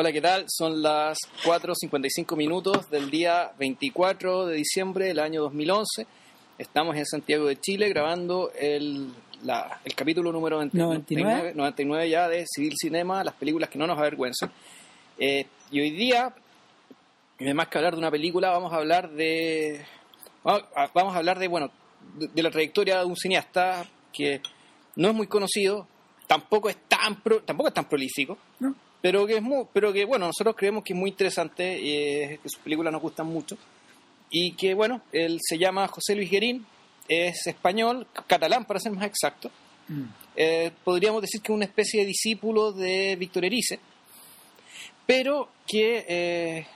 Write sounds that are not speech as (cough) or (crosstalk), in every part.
Hola, ¿qué tal? Son las 4.55 minutos del día 24 de diciembre del año 2011. Estamos en Santiago de Chile grabando el, la- el capítulo número 99. 99 ya de Civil Cinema, las películas que no nos avergüenzan. Eh, y hoy día, y más que hablar de una película, vamos a hablar de... Vamos a- vamos a hablar de, bueno, de, de la trayectoria de un cineasta que no es muy conocido, tampoco es tan, pro- tampoco es tan prolífico, ¿no? Pero que es muy, pero que bueno nosotros creemos que es muy interesante eh, que sus películas nos gustan mucho. Y que bueno él se llama José Luis Guerín es español catalán para ser más exacto. Mm. Eh, podríamos decir que es una especie de discípulo de Víctor Erice pero que eh,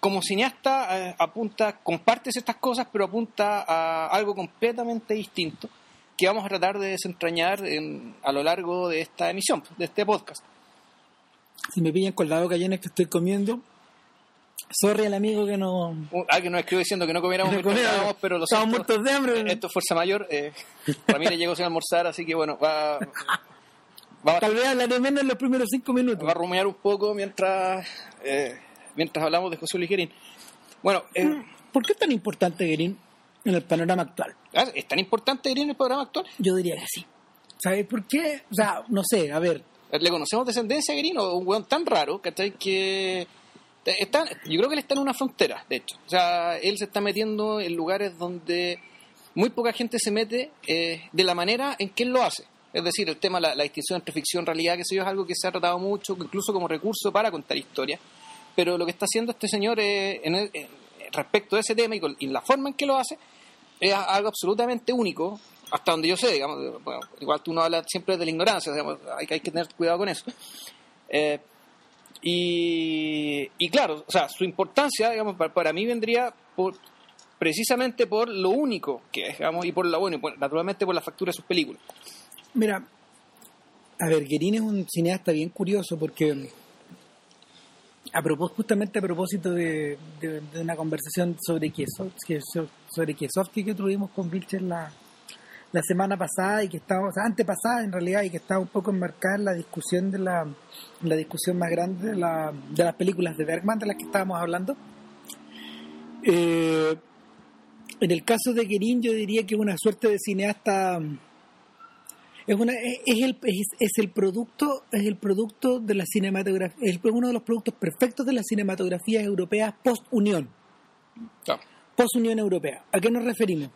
como cineasta eh, apunta comparte estas cosas pero apunta a algo completamente distinto que vamos a tratar de desentrañar en- a lo largo de esta emisión de este podcast Si me pillan con la boca llena que estoy comiendo, sorry al amigo que no... Un- alguien nos escribió diciendo que no comiéramos No comiéramos. pero lo Estamos siento. muertos de hambre. Eh, Esto es fuerza mayor. Eh, Ramírez llegó sin almorzar, así que bueno, va, va, Tal vez hablaré menos en los primeros cinco minutos. va a rumiar un poco mientras, eh, mientras hablamos de José Luis Guerín. Bueno, eh, ¿Por qué es tan importante Guerín en el panorama actual? ah, ¿es tan importante Guerín en el programa actual? Yo diría que sí. ¿Sabes por qué? O sea, no sé, a ver, ¿Le conocemos descendencia a Guerín o un weón tan raro ¿cachai? que está, yo creo que él está en una frontera, de hecho. O sea, él se está metiendo en lugares donde muy poca gente se mete eh, de la manera en que él lo hace. Es decir, el tema, la, la distinción entre ficción realidad, que sé yo, es algo que se ha tratado mucho, incluso como recurso para contar historias. Pero lo que está haciendo este señor eh, en en- respecto a ese tema y, con- y la forma en que lo hace es algo absolutamente único, hasta donde yo sé, digamos, bueno, igual tú no hablas siempre de la ignorancia, digamos, hay, hay que tener cuidado con eso. Eh, y, y claro, o sea, su importancia, digamos, para, para mí vendría por, precisamente por lo único que es, digamos, y por lo bueno, y por- naturalmente por la factura de sus películas. mira, a ver, Guerín es un cineasta bien curioso porque a propósito, justamente a propósito de, de- una conversación sobre Kieslowski, sobre Kieslowski que tuvimos con Vilcher la, la semana pasada y que estaba, o sea, antepasada en realidad, y que estaba un poco enmarcada en la discusión de la, la discusión más grande de, la, de las películas de Bergman de las que estábamos hablando. Eh, en el caso de Guerín yo diría que es una suerte de cineasta es una es, es el es, es el producto es el producto de la cinematografía es uno de los productos perfectos de las cinematografías europeas post Unión Claro. post Unión Europea ¿a qué nos referimos?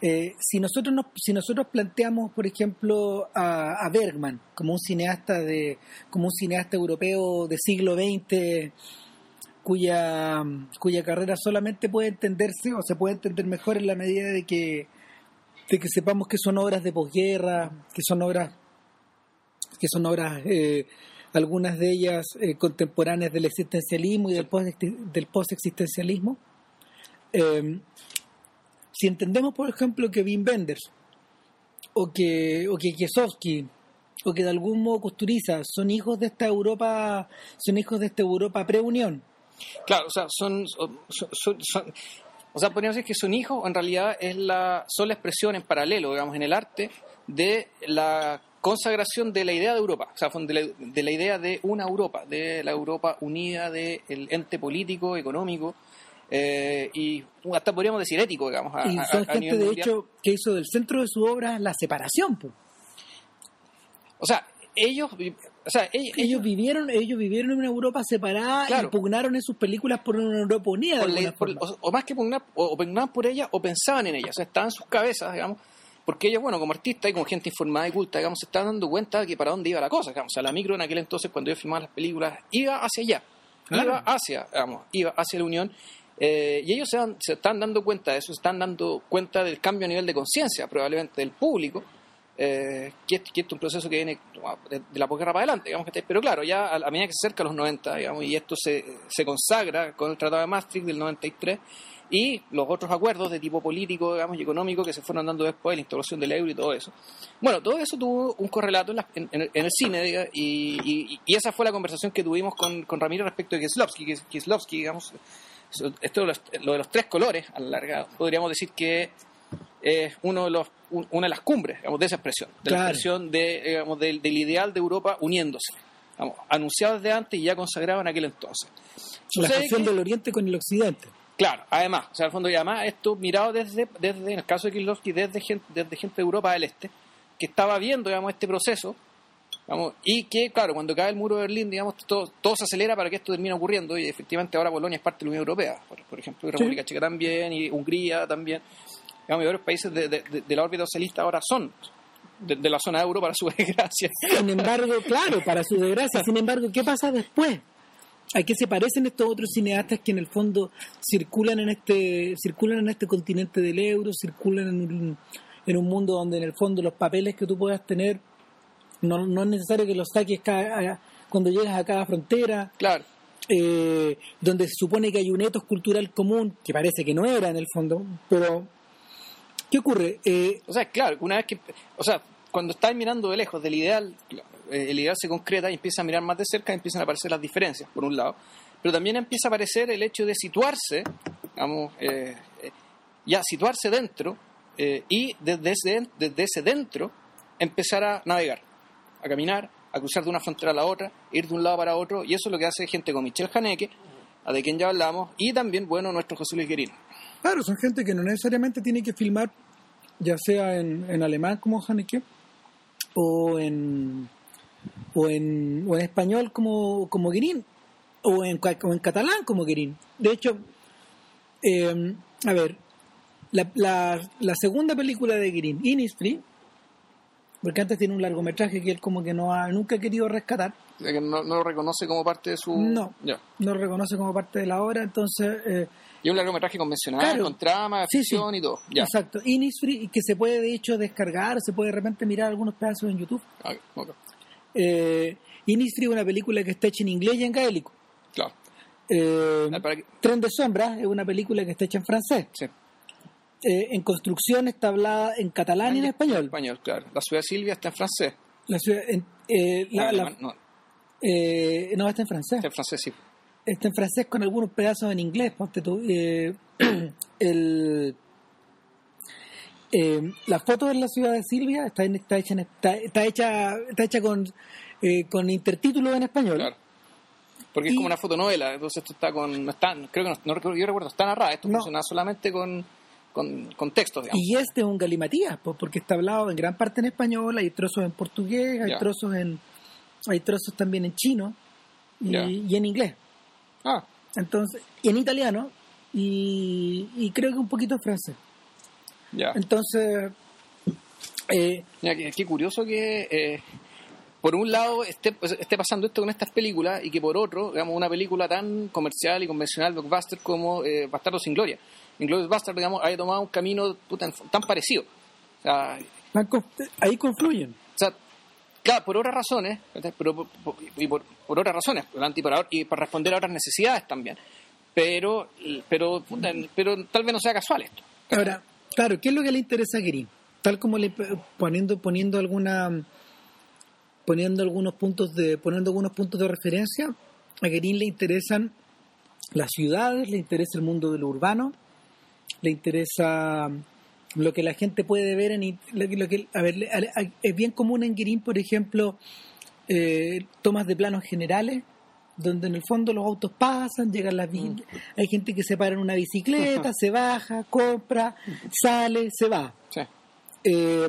Eh, si nosotros nos, si nosotros planteamos por ejemplo a, a Bergman como un cineasta de como un cineasta europeo de siglo XX cuya cuya carrera solamente puede entenderse o se puede entender mejor en la medida de que de que sepamos que son obras de posguerra, que son obras que son obras eh, algunas de ellas eh, contemporáneas del existencialismo y del post del postexistencialismo. Eh, si entendemos, por ejemplo, que Wim Wenders o que o que Kiesowski o que de algún modo Kusturiza son hijos de esta Europa, son hijos de esta Europa pre-unión. Claro, o sea, son, o sea, podríamos decir que son hijos, en realidad es la, son la expresión en paralelo, digamos, en el arte, de la consagración de la idea de Europa, o sea, de la, de idea de una Europa, de la Europa unida, del ente político, económico, eh, y hasta podríamos decir ético, digamos, a, y a- son a gente, nivel de mundial. hecho, que hizo del centro de su obra la separación. pues. O sea, ellos, o sea, ellos, ellos vivieron ellos vivieron en una Europa separada Claro. y pugnaron en sus películas por una Europa unida por la- por- o, o más que pugnar, o, o pugnaban por ella o pensaban en ella, o sea, estaban en sus cabezas, digamos, porque ellos, bueno, como artistas y como gente informada y culta, digamos, se estaban dando cuenta de que para dónde iba la cosa, digamos, o sea, la micro en aquel entonces, cuando ellos filmaban las películas, iba hacia allá, Claro. iba hacia, digamos, iba hacia la Unión, eh, y ellos se, dan- se están dando cuenta de eso, se están dando cuenta del cambio a nivel de conciencia, probablemente del público, eh, que, es, que esto es un proceso que viene de, la posguerra para adelante, digamos que pero claro, ya a, a medida que se acerca a los 90, digamos, y esto se, se consagra con el Tratado de Maastricht del 93 y los otros acuerdos de tipo político, digamos, y económico que se fueron dando después, la instauración del euro y todo eso. Bueno, todo eso tuvo un correlato en, la- en- en el, cine, diga, y, y- esa fue la conversación que tuvimos con, con Ramiro respecto de Kieslowski, Kieslowski, digamos, esto lo de los tres colores, a la larga, podríamos decir que es uno de los, un- una de las cumbres digamos, de esa expresión, de la expresión de, digamos, del, del ideal de Europa uniéndose. vamos, anunciado desde antes y ya consagrado en aquel entonces. La que- del Oriente con el Occidente. Claro, además, o sea, al fondo y además esto mirado desde, desde en el caso de Kieslowski, desde gente, desde gente de Europa del Este, que estaba viendo, digamos, este proceso, digamos, y que, claro, cuando cae el muro de Berlín, digamos, todo, todo se acelera para que esto termine ocurriendo, y efectivamente ahora Polonia es parte de la Unión Europea, por, por ejemplo, y República Checa también, y Hungría también, digamos, y varios países de, de- de- de la órbita socialista ahora son de, de la zona euro para su (laughs) desgracia. Sin embargo, claro, para su desgracia, sin embargo, ¿qué pasa después? ¿A qué se parecen estos otros cineastas que en el fondo circulan en este circulan en este continente del euro, circulan en un, en un mundo donde en el fondo los papeles que tú puedas tener no, no es necesario que los saques cada- cuando llegas a cada frontera, Claro, eh, donde se supone que hay un etos cultural común, que parece que no era en el fondo, pero ¿qué ocurre? Eh, O sea, claro, una vez que. O sea, cuando estás mirando de lejos del ideal, eh, el ideal se concreta y empieza a mirar más de cerca y empiezan a aparecer las diferencias, por un lado. Pero también empieza a aparecer el hecho de situarse, digamos, eh, ya situarse dentro y desde ese, desde ese dentro empezar a navegar, a caminar, a cruzar de una frontera a la otra, ir de un lado para otro, y eso es lo que hace gente como Michel Haneke, de quien ya hablamos, y también, bueno, nuestro José Luis Guerín. Claro, son gente que no necesariamente tiene que filmar, ya sea en, en alemán como Haneke, o en, o en, o en español como, como o en, o en catalán como Guerín. De hecho, eh, a ver, la, la, segunda película de Guerín, Innisfree, porque antes tiene un largometraje que él como que no ha, nunca ha querido rescatar, no, no lo reconoce como parte de su... No. No lo reconoce como parte de la obra, entonces... eh, Y un largometraje convencional, Claro. con trama, Sí, ficción sí. y todo. Exacto, Innisfree, que se puede de hecho descargar, se puede de repente mirar algunos pedazos en YouTube. Ah, ok. Eh, Innisfree es una película que está hecha en inglés y en gaélico. Claro. Eh, Ah, para que- Tren de Sombras es una película que está hecha en francés. sí. Eh, en construcción está hablada en catalán y en español. Español, claro. La ciudad de Silvia está en francés. La ciudad- en- eh, la- no, eh, no, está en francés. está en francés, sí. Está en francés con algunos pedazos en inglés. Ponte tú. Eh, (clears throat) el, eh, la foto de la ciudad de Silvia está, en- está hecha, en- está, está hecha, está hecha con, eh, con intertítulos en español. Claro. Porque es como una fotonovela, entonces esto está con. No está, creo que no, no recuerdo, yo recuerdo, está narrada. Esto No. funciona solamente con, con, con textos, digamos. Y este es un galimatías, pues, porque está hablado en gran parte en español, hay trozos en portugués, hay trozos en hay trozos también en chino y, en inglés. Ah, Entonces, y en italiano y, y creo que un poquito en francés. Entonces, eh, Mira, qué, qué curioso que eh, por un lado esté, pues, esté pasando esto con estas películas y que por otro, digamos, una película tan comercial y convencional, blockbuster, como eh, Bastardo sin Gloria. Inglourious Bastard, digamos, haya tomado un camino puta, tan parecido. O sea, van con- ahí confluyen. o sea, claro, por otras razones, pero por, por- y por, por otras razones, y para responder a otras necesidades también. Pero, pero, puta, pero tal vez no sea casual esto. Ahora, claro, ¿qué es lo que le interesa a Green? Tal como le poniendo poniendo alguna poniendo algunos puntos de poniendo algunos puntos de referencia, a Green le interesan las ciudades, le interesa el mundo de lo urbano, le interesa lo que la gente puede ver en lo que, lo que- a ver, es bien común en Green, por ejemplo, eh, tomas de planos generales donde en el fondo los autos pasan, llegan las bici- hay gente que se para en una bicicleta, se baja, compra, sale, se va. Sí. Eh,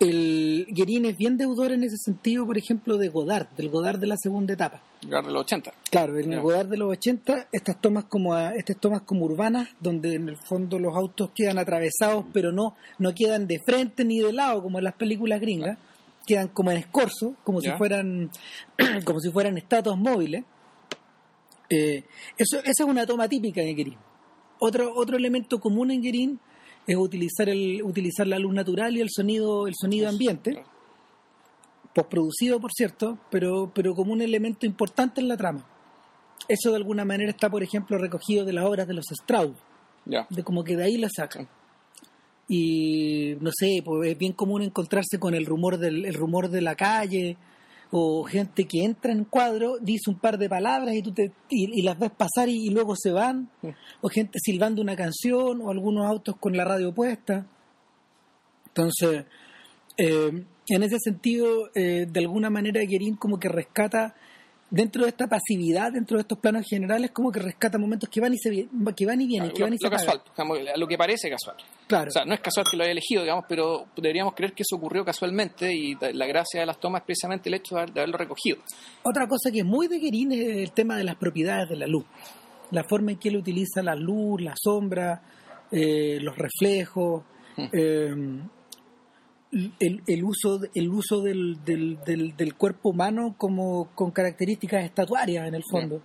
el Guerin es bien deudor en ese sentido, por ejemplo, de Godard, del Godard de la segunda etapa. Llegar de los 80. Claro, en el Ya. Godard de los 80, estas tomas como a- estas tomas como urbanas, donde en el fondo los autos quedan atravesados, pero no, no quedan de frente ni de lado, como en las películas gringas, quedan como en escorzo, como si fueran, (clears throat) como si fueran estatuas móviles. Eh, eso, esa es una toma típica de Guerin. Otro, otro elemento común en Guerin es utilizar el, utilizar la luz natural y el sonido, el sonido ambiente Claro. postproducido, por cierto, pero, pero como un elemento importante en la trama. Eso de alguna manera está, por ejemplo, recogido de las obras de los Strauss, Ya. de como que de ahí lo sacan. Y no sé, pues es bien común encontrarse con el rumor del el rumor de la calle o gente que entra en cuadro, dice un par de palabras y tú te y, y las ves pasar y, y luego se van, Sí. o gente silbando una canción o algunos autos con la radio puesta. Entonces, eh, en ese sentido, eh, de alguna manera, Guerin como que rescata dentro de esta pasividad, dentro de estos planos generales, como que rescata momentos que van y se que van y vienen, que van y lo se casual, digamos, lo que parece casual. Claro. O sea, no es casual que lo haya elegido, digamos, pero deberíamos creer que eso ocurrió casualmente y la gracia de las tomas es precisamente el hecho de haberlo recogido. Otra cosa que es muy de Guerin es el tema de las propiedades de la luz. La forma en que él utiliza la luz, la sombra, eh, los reflejos, Mm. eh, el, el uso, el uso del, del, del, del cuerpo humano como con características estatuarias en el fondo.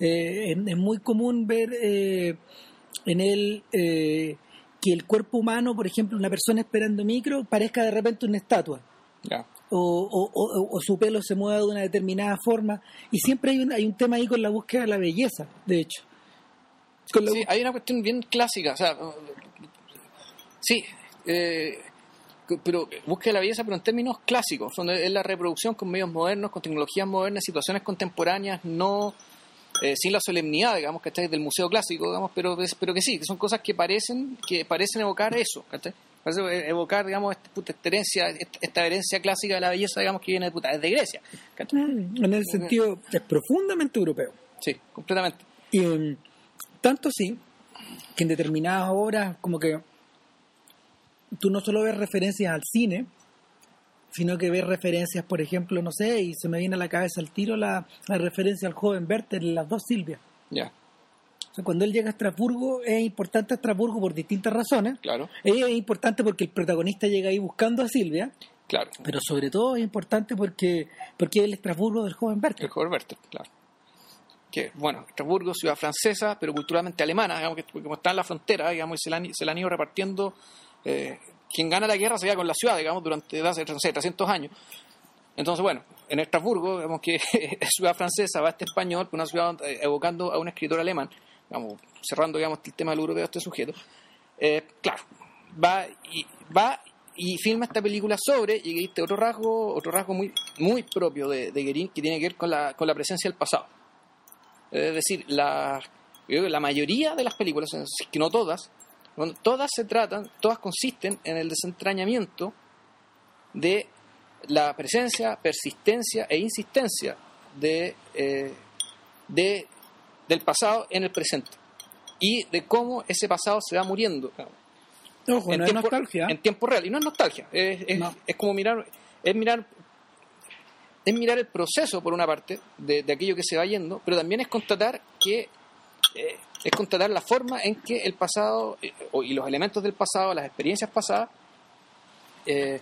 Eh, es, es muy común ver eh, en él eh, que el cuerpo humano, por ejemplo, una persona esperando micro, parezca de repente una estatua. O, o- o- o su pelo se mueva de una determinada forma. Y siempre hay un, hay un tema ahí con la búsqueda de la belleza, de hecho. Con la Sí, bú- hay una cuestión bien clásica, o sea, sí, eh, pero busca la belleza, pero en términos clásicos, donde es la reproducción con medios modernos, con tecnologías modernas, situaciones contemporáneas, no eh, sin la solemnidad, digamos, que del museo clásico, digamos, pero, pero que sí, que son cosas que parecen que parecen evocar eso, ¿cachai? Parece evocar, digamos, esta, puta, esta herencia, esta, esta herencia clásica de la belleza, digamos, que viene de, puta, desde Grecia, ¿cachai? En el sentido es profundamente europeo. Sí, completamente. Y mm, tanto sí que en determinadas horas como que tú no solo ves referencias al cine, sino que ves referencias, por ejemplo, no sé, y se me viene a la cabeza al tiro la, la referencia al joven Werther en las dos Silvias. Ya, O sea, cuando él llega a Estrasburgo, es importante Estrasburgo por distintas razones. claro, Es importante porque el protagonista llega ahí buscando a Silvia, claro. pero sobre todo es importante porque, porque es el Estrasburgo del joven Werther. El joven Werther, claro. Que, bueno, Estrasburgo, ciudad francesa, pero culturalmente alemana, digamos que como está en la frontera, digamos, y se la han, se la han ido repartiendo. Eh, quien gana la guerra se queda con la ciudad, digamos, durante hace, no sé, 300 años. Entonces, bueno, en Estrasburgo, vemos que (laughs) es ciudad francesa, va este español, una ciudad eh, evocando a un escritor alemán, digamos, cerrando, digamos, el tema del europeo de este sujeto. Eh, claro, va y, va y filma esta película sobre, y este otro rasgo, otro rasgo muy, muy propio de, de Guerin, que tiene que ver con la, con la presencia del pasado. Es decir, la, la mayoría de las películas, que no todas, bueno, todas se tratan, todas consisten en el desentrañamiento de la presencia, persistencia e insistencia de, eh, de- del pasado en el presente y de cómo ese pasado se va muriendo Ojo, en, no es tiempo, nostalgia. en tiempo real. Y no es nostalgia, es, es- No. es como mirar, es mirar, es mirar el proceso, por una parte, de, de aquello que se va yendo, pero también es constatar que eh, es constatar la forma en que el pasado eh, y los elementos del pasado, las experiencias pasadas, eh,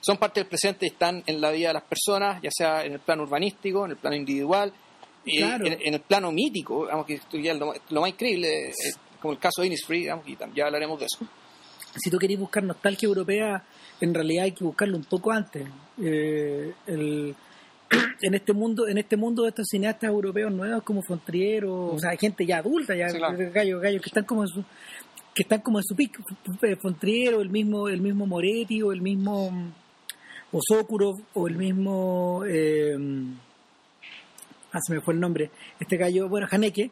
son parte del presente y están en la vida de las personas, ya sea en el plano urbanístico, en el plano individual, Claro. en, en el plano mítico, digamos que esto ya es lo, lo más increíble, eh, como el caso de Innisfree, digamos, y ya hablaremos de eso. si tú querés buscar nostalgia europea, en realidad hay que buscarlo un poco antes. Eh, el- (clears throat) en este mundo, en este mundo de estos cineastas europeos nuevos como Fontriero, o sea, gente ya adulta, ya Sí, claro. gallos, gallos que están como en su que están como en su pico, Fontriero, el mismo, el mismo Moretti o el mismo o Sokurov o el mismo eh, ah se me fue el nombre, este gallo, bueno, Haneke,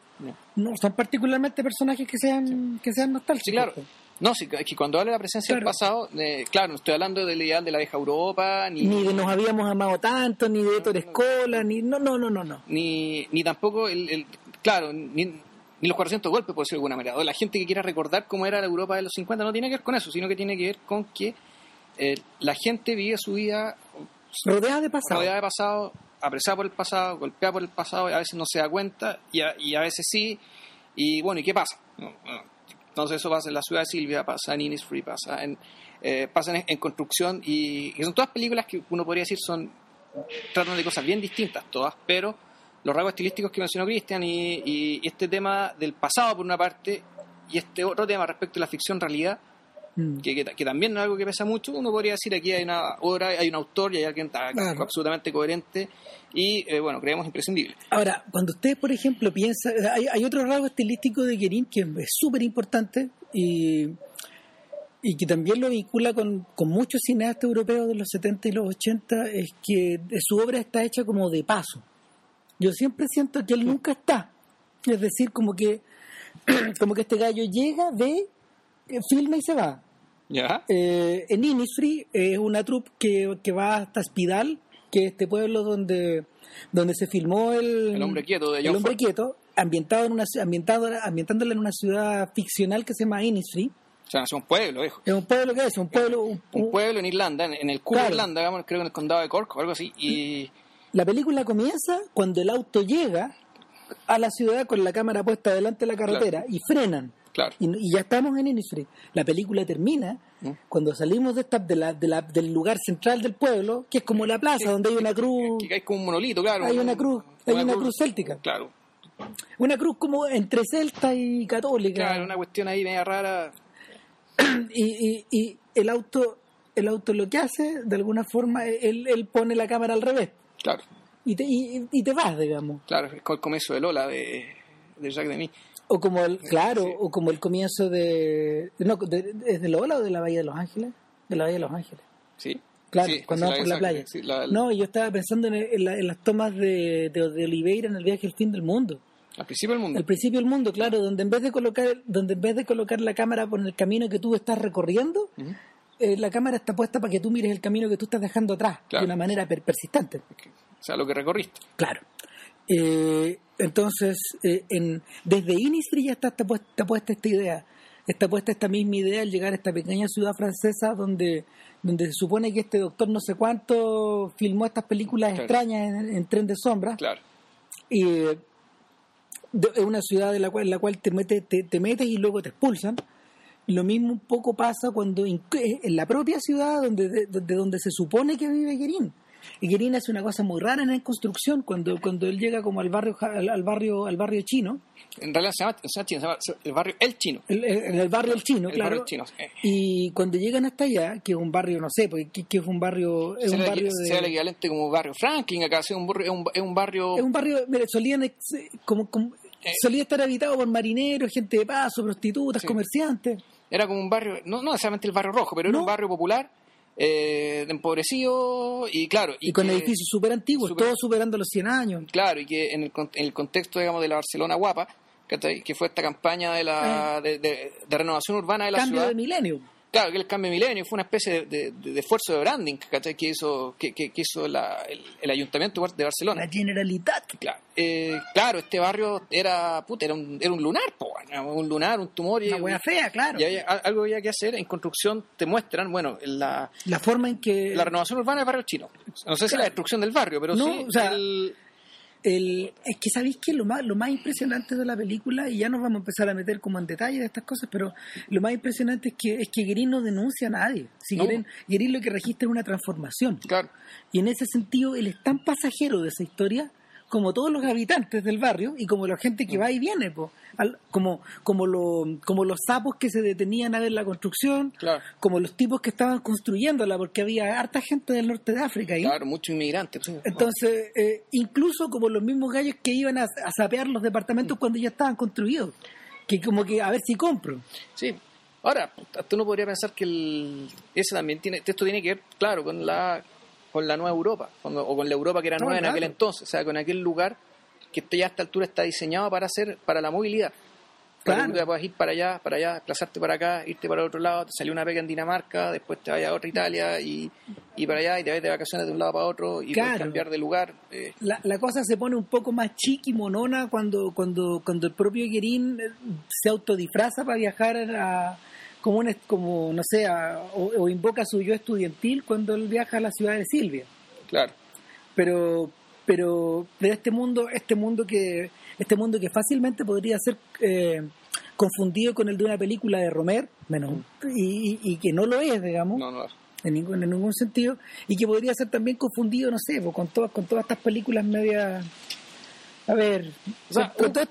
no son particularmente personajes que sean que sean nostálgicos. Sí, claro. No, sí, es que cuando hablo de la presencia del pasado, eh, claro, no estoy hablando del ideal de la vieja Europa, ni, ni de nos habíamos amado tanto, ni de Héctor Escola, ni no, no, no, no, no. ni, ni tampoco, el, el- claro, ni, ni los 400 golpes, por decirlo de alguna manera. O la gente que quiera recordar cómo era la Europa de los 50 no tiene que ver con eso, sino que tiene que ver con que eh, la gente vive su vida Rodeada de pasado. rodeada de pasado, apresada por el pasado, golpeada por el pasado, y a veces no se da cuenta, y a, y a veces sí. Y bueno, ¿y qué pasa? No, no. Entonces eso pasa en la ciudad de Silvia, pasa en Innisfree, pasa en, eh, pasa en, construcción, y, y son todas películas que uno podría decir son tratan de cosas bien distintas todas, pero los rasgos estilísticos que mencionó Cristian y, y este tema del pasado por una parte y este otro tema respecto a la ficción realidad Mm. que, que, que también no es algo que pesa mucho, uno podría decir aquí hay una obra, hay un autor y hay alguien Claro. absolutamente coherente y, eh, bueno, creemos imprescindible. Ahora, cuando ustedes, por ejemplo, piensan, hay, hay otro rasgo estilístico de Guerin que es súper importante y, y que también lo vincula con, con muchos cineastas europeos de los 70 y los 80, es que su obra está hecha como de paso. Yo siempre siento que él nunca está. Es decir, como que, (clears throat) como que este gallo llega, ve, eh, filma y se va. ¿Ya? Eh, en Innisfree es una troupe que, que va hasta Spidal, que es este pueblo donde, donde se filmó el, El hombre quieto de John el hombre Ford. quieto, ambientado en una, ambientado, ambientándola en una ciudad ficcional que se llama Innisfree. O sea, es un pueblo, viejo. Es un pueblo que es, un pueblo... un- Un un- pueblo en Irlanda, en, en el culo de. Irlanda, digamos, creo en el condado de Cork o algo así. Y La película comienza cuando el auto llega a la ciudad con la cámara puesta delante de la carretera y frenan. Claro, Y, y ya estamos en Innisfree. La película termina ¿Mm? cuando salimos de esta, de la, de la- del lugar central del pueblo, que es como la plaza, donde hay una cruz, que hay como un monolito, claro. hay un- una cruz, hay una cruz céltica. Claro, Una cruz como entre celta y católica. claro, una cuestión ahí media rara. Y, y- y el auto, el auto lo que hace, de alguna forma, él, él pone la cámara al revés. Claro, Y te, y, y te vas, digamos. claro, es el comienzo de Lola de, de Jacques. O como el, claro, Sí. o como el comienzo de, no, de- ¿Es de Lola o de la Bahía de Los Ángeles? De la Bahía de Los Ángeles. ¿Sí? Claro, Sí, cuando vamos por la playa. sí, la- No, yo estaba pensando en, en la- en las tomas de, de, de Oliveira en el viaje al fin del mundo. Al principio del mundo. Al principio del mundo, claro, donde en vez de colocar, donde en vez de colocar la cámara por el camino que tú estás recorriendo, eh, la cámara está puesta para que tú mires el camino que tú estás dejando atrás Claro. de una manera per- persistente. O sea, lo que recorriste. Claro. Eh, entonces, eh, en, desde Innisfree ya está, está puesta, está puesta esta idea. Está puesta esta misma idea al llegar a esta pequeña ciudad francesa donde, donde se supone que este doctor no sé cuánto filmó estas películas Claro. extrañas en, en Tren de Sombra. Claro. Y eh, es una ciudad de la cual, en la cual te, mete, te, te metes y luego te expulsan. Lo mismo un poco pasa cuando in- en la propia ciudad donde, de, de donde se supone que vive Guerín. Y Guerín hace una cosa muy rara en la construcción cuando, cuando él llega como al barrio al, al barrio al barrio chino, En realidad se llama, se el barrio El Chino. el- el- en el barrio el chino, El claro. barrio chino. Y cuando llegan hasta allá, que es un barrio, no sé, porque que, que es un barrio, es un barrio sea el equivalente como barrio Franklin acá, un es un, es un barrio es un barrio, mire, solían ex- como, como- Eh. solía estar habitado por marineros, gente de paso, prostitutas, Sí. comerciantes. era como un barrio, no, no necesariamente el barrio rojo, pero era No. un barrio popular, eh, empobrecido y claro. Y, con que- edificios súper antiguos, todos superando los 100 años. Claro, y que en el, en el contexto, digamos, de la Barcelona guapa, que fue esta campaña de, la, de, de- de renovación urbana de la Eh. Cambio ciudad. de milenio. Claro, que el cambio de milenio fue una especie de, de- de- de esfuerzo de branding ¿cachai? que hizo, que, que- que hizo la- el, el ayuntamiento de Barcelona. La Generalitat. Claro, eh, claro, este barrio era, puta, era, un, era un lunar, po, un lunar, un tumor. Y, Una wea fea, claro. y había- al- algo había que hacer. En construcción te muestran, bueno, la, La forma en que... la renovación urbana del barrio chino. No sé si la destrucción del barrio, pero No, sí o sea, el- el- es que sabéis que lo más, lo más impresionante de la película, y ya nos vamos a empezar a meter como en detalle de estas cosas, pero lo más impresionante es que es que no denuncia a nadie. Si No. Lo que registra es una transformación. claro, Y en ese sentido, él es tan pasajero de esa historia como todos los habitantes del barrio y como la gente que va y viene, po. Al- como, como, lo- como los sapos que se detenían a ver la construcción, Claro. como los tipos que estaban construyéndola, porque había harta gente del norte de África ahí. claro, muchos inmigrantes. sí. Entonces, eh, incluso como los mismos gallos que iban a, a sapear los departamentos cuando ya estaban construidos, que como que a ver si compro. Sí. Ahora, tú no podría pensar que el, ese también tiene, esto tiene que ver, claro, con la con la nueva Europa, con- o con la Europa que era No, nueva en claro. aquel entonces, o sea, con aquel lugar que ya a esta altura está diseñado para hacer, para la movilidad. Para Claro. que tú puedas ir para allá, para allá, desplazarte para acá, irte para el otro lado, te salió una pega en Dinamarca, después te vayas a otra Italia y, y para allá y te vas de vacaciones de un lado para otro y puedes Claro. cambiar de lugar. eh, La, la cosa se pone un poco más chiqui, monona, cuando, cuando, cuando el propio Guerín eh, se autodisfraza para viajar a, como, un, como no sé, a- o, o invoca su yo estudiantil cuando él viaja a la ciudad de Silvia. claro, pero pero de este mundo este mundo que este mundo que fácilmente podría ser eh, confundido con el de una película de Romer menos y, y- y que no lo es digamos no, no, en ningún en ningún sentido y que podría ser también confundido no sé pues, con todas con todas estas películas medias a ver, O sea, con, todas-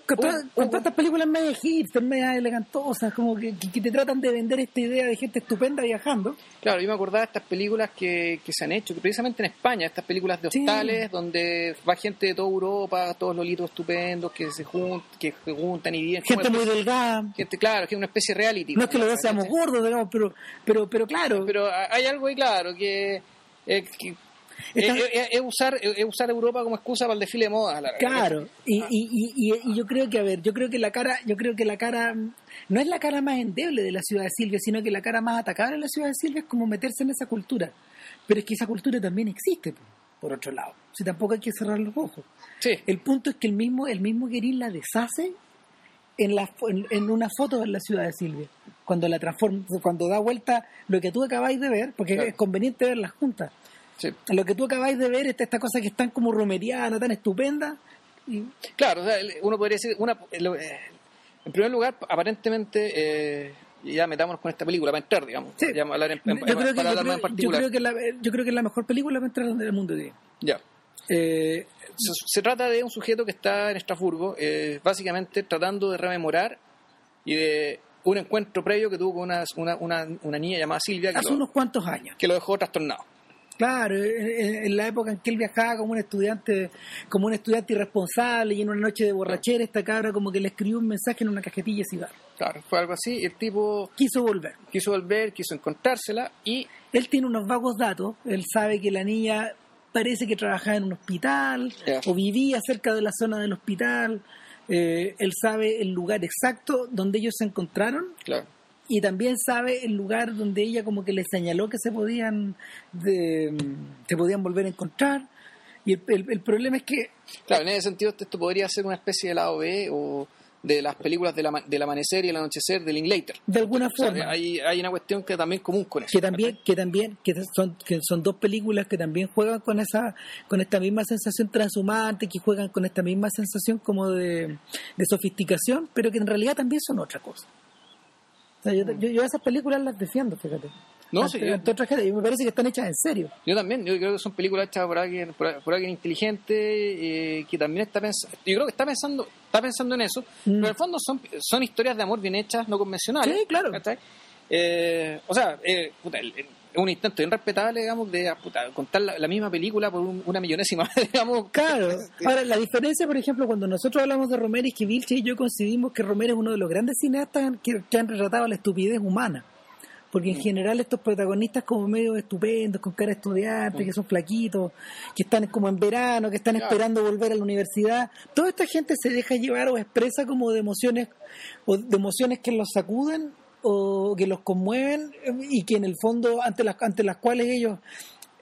estas películas medio hipster, medio elegantosas, como que, que- te tratan de vender esta idea de gente estupenda viajando. Claro, yo me acordaba de estas películas que, que se han hecho, que precisamente en España, estas películas de Sí. hostales, donde va gente de toda Europa, todos lolitos estupendos, que se, jun- que se juntan y viven. Gente muy delgada. gente, claro, que es una especie de reality. No es que los dos seamos gordos, digamos, pero, pero, pero claro. Pero hay algo ahí claro, que, eh, que Es, es- es usar, es usar Europa como excusa para el desfile de moda. la. Claro, y, y, y, y- y yo creo que, a ver, yo creo que la cara, yo creo que la cara, no es la cara más endeble de la ciudad de Silvia, sino que la cara más atacada de la ciudad de Silvia es como meterse en esa cultura. Pero es que esa cultura también existe, po, por otro lado. Si tampoco hay que cerrar los ojos. Sí, El punto es que el mismo, el mismo Guerín la deshace en, la, en, en una foto de la ciudad de Silvia. Cuando la transforma, cuando da vuelta lo que tú acabáis de ver, porque Claro. es conveniente verlas juntas. Sí. Lo que tú acabáis de ver, esta, esta cosa que están como romeriana, tan estupenda, y Claro, o sea, uno podría decir, una, eh, en primer lugar, aparentemente, eh, ya metámonos con esta película para entrar, digamos, Sí. ya hablar en, en- yo, creo que, yo, creo, yo creo que la, yo creo que es la mejor película para entrar en el mundo hoy. Ya. Eh, Se, se trata de un sujeto que está en Estrasburgo, eh, básicamente tratando de rememorar y de un encuentro previo que tuvo con una, una, una, una niña llamada Silvia que hace lo, unos cuantos años. que lo dejó trastornado. Claro, en, la época en que él viajaba como un estudiante, como un estudiante irresponsable y en una noche de borrachera esta cabra como que le escribió un mensaje en una cajetilla de cigarro. Claro, fue algo así y el tipo Quiso volver. quiso volver, quiso encontrársela y Él tiene unos vagos datos, él sabe que la niña parece que trabajaba en un hospital o vivía cerca de la zona del hospital, eh, él sabe el lugar exacto donde ellos se encontraron claro, y también sabe el lugar donde ella como que le señaló que se podían de- se podían volver a encontrar y el, el- el problema es que claro, en ese sentido esto podría ser una especie de lado B o de las películas del, ama- del amanecer y el anochecer de Linklater. de alguna O sea, forma hay, hay una cuestión que también común con eso. que también que también que son que son dos películas que también juegan con esa con esta misma sensación transhumante que juegan con esta misma sensación como de, de sofisticación pero que en realidad también son otra cosa o sea, yo, yo, yo esas películas las defiendo fíjate No, Ante- sí, yo- y me parece que están hechas en serio Yo también, yo creo que son películas hechas por alguien, por, por alguien inteligente, eh, que también está pensando, yo creo que está pensando, está pensando en eso, Mm. pero en el fondo son, son historias de amor bien hechas, no convencionales. Sí, claro. Eh, o sea, eh, puta, el- un intento bien respetable, digamos, de puta, contar la, la misma película por un- una millonésima, (laughs) digamos. Claro. (laughs) Ahora, la diferencia, por ejemplo, cuando nosotros hablamos de Romero, es que Vilche y yo coincidimos que Romero es uno de los grandes cineastas que, que han retratado la estupidez humana. Porque en general estos protagonistas como medio estupendos, con cara de estudiante, que son flaquitos, que están como en verano, que están esperando volver a la universidad, toda esta gente se deja llevar o expresa como de emociones, o de emociones que los sacuden o que los conmueven eh, y que en el fondo ante las, ante las cuales ellos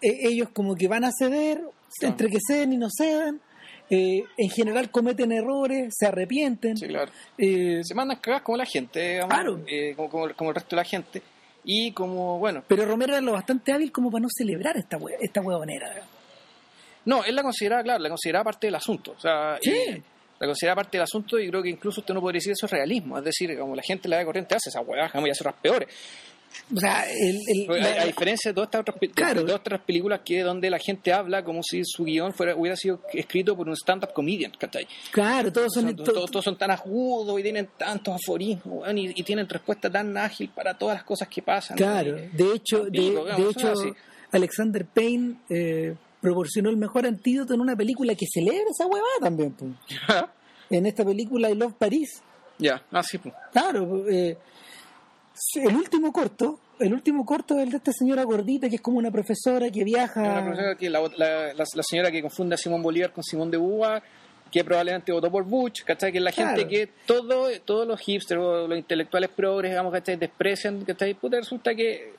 eh, ellos como que van a ceder, entre que ceden y no cedan, eh, en general cometen errores, se arrepienten. Sí, claro. eh, Se mandan cagadas como la gente, Claro. eh, como, como, como el resto de la gente. Y como, bueno, pero Romero era lo bastante hábil como para no celebrar esta, hue- esta huevonera. No, él la consideraba, claro, la consideraba parte del asunto. O sea, Sí. La consideraba parte del asunto y creo que incluso usted no podría decir eso es realismo. Es decir, como la gente la de corriente hace esa hueá, jamás y hace otras peores. O sea, el, el- Porque la- a, diferencia de todas estas otras, Claro. todas películas que donde la gente habla como si su guion fuera, hubiera sido escrito por un stand-up comedian, ¿cachai? claro, todos son, Son- to- todos, todos son tan agudos y tienen tantos aforismos y, y tienen respuesta tan ágil para todas las cosas que pasan. Claro, Y- de hecho, de, digamos, de hecho. Alexander Payne eh, proporcionó el mejor antídoto en una película que celebra esa huevada también. pues. (laughs) En esta película I Love Paris. ya, así pues. Claro, eh, el último corto, el último corto es el de esta señora gordita que es como una profesora que viaja. Una profesora que la, la- la- la señora que confunde a Simón Bolívar con Simón de Beauvoir, que probablemente votó por Bush, ¿cachai? Que es la Claro. gente que todo, todos los hipsters o los intelectuales progres, digamos, ¿cachai? Desprecian, ¿cachai? Puta, resulta que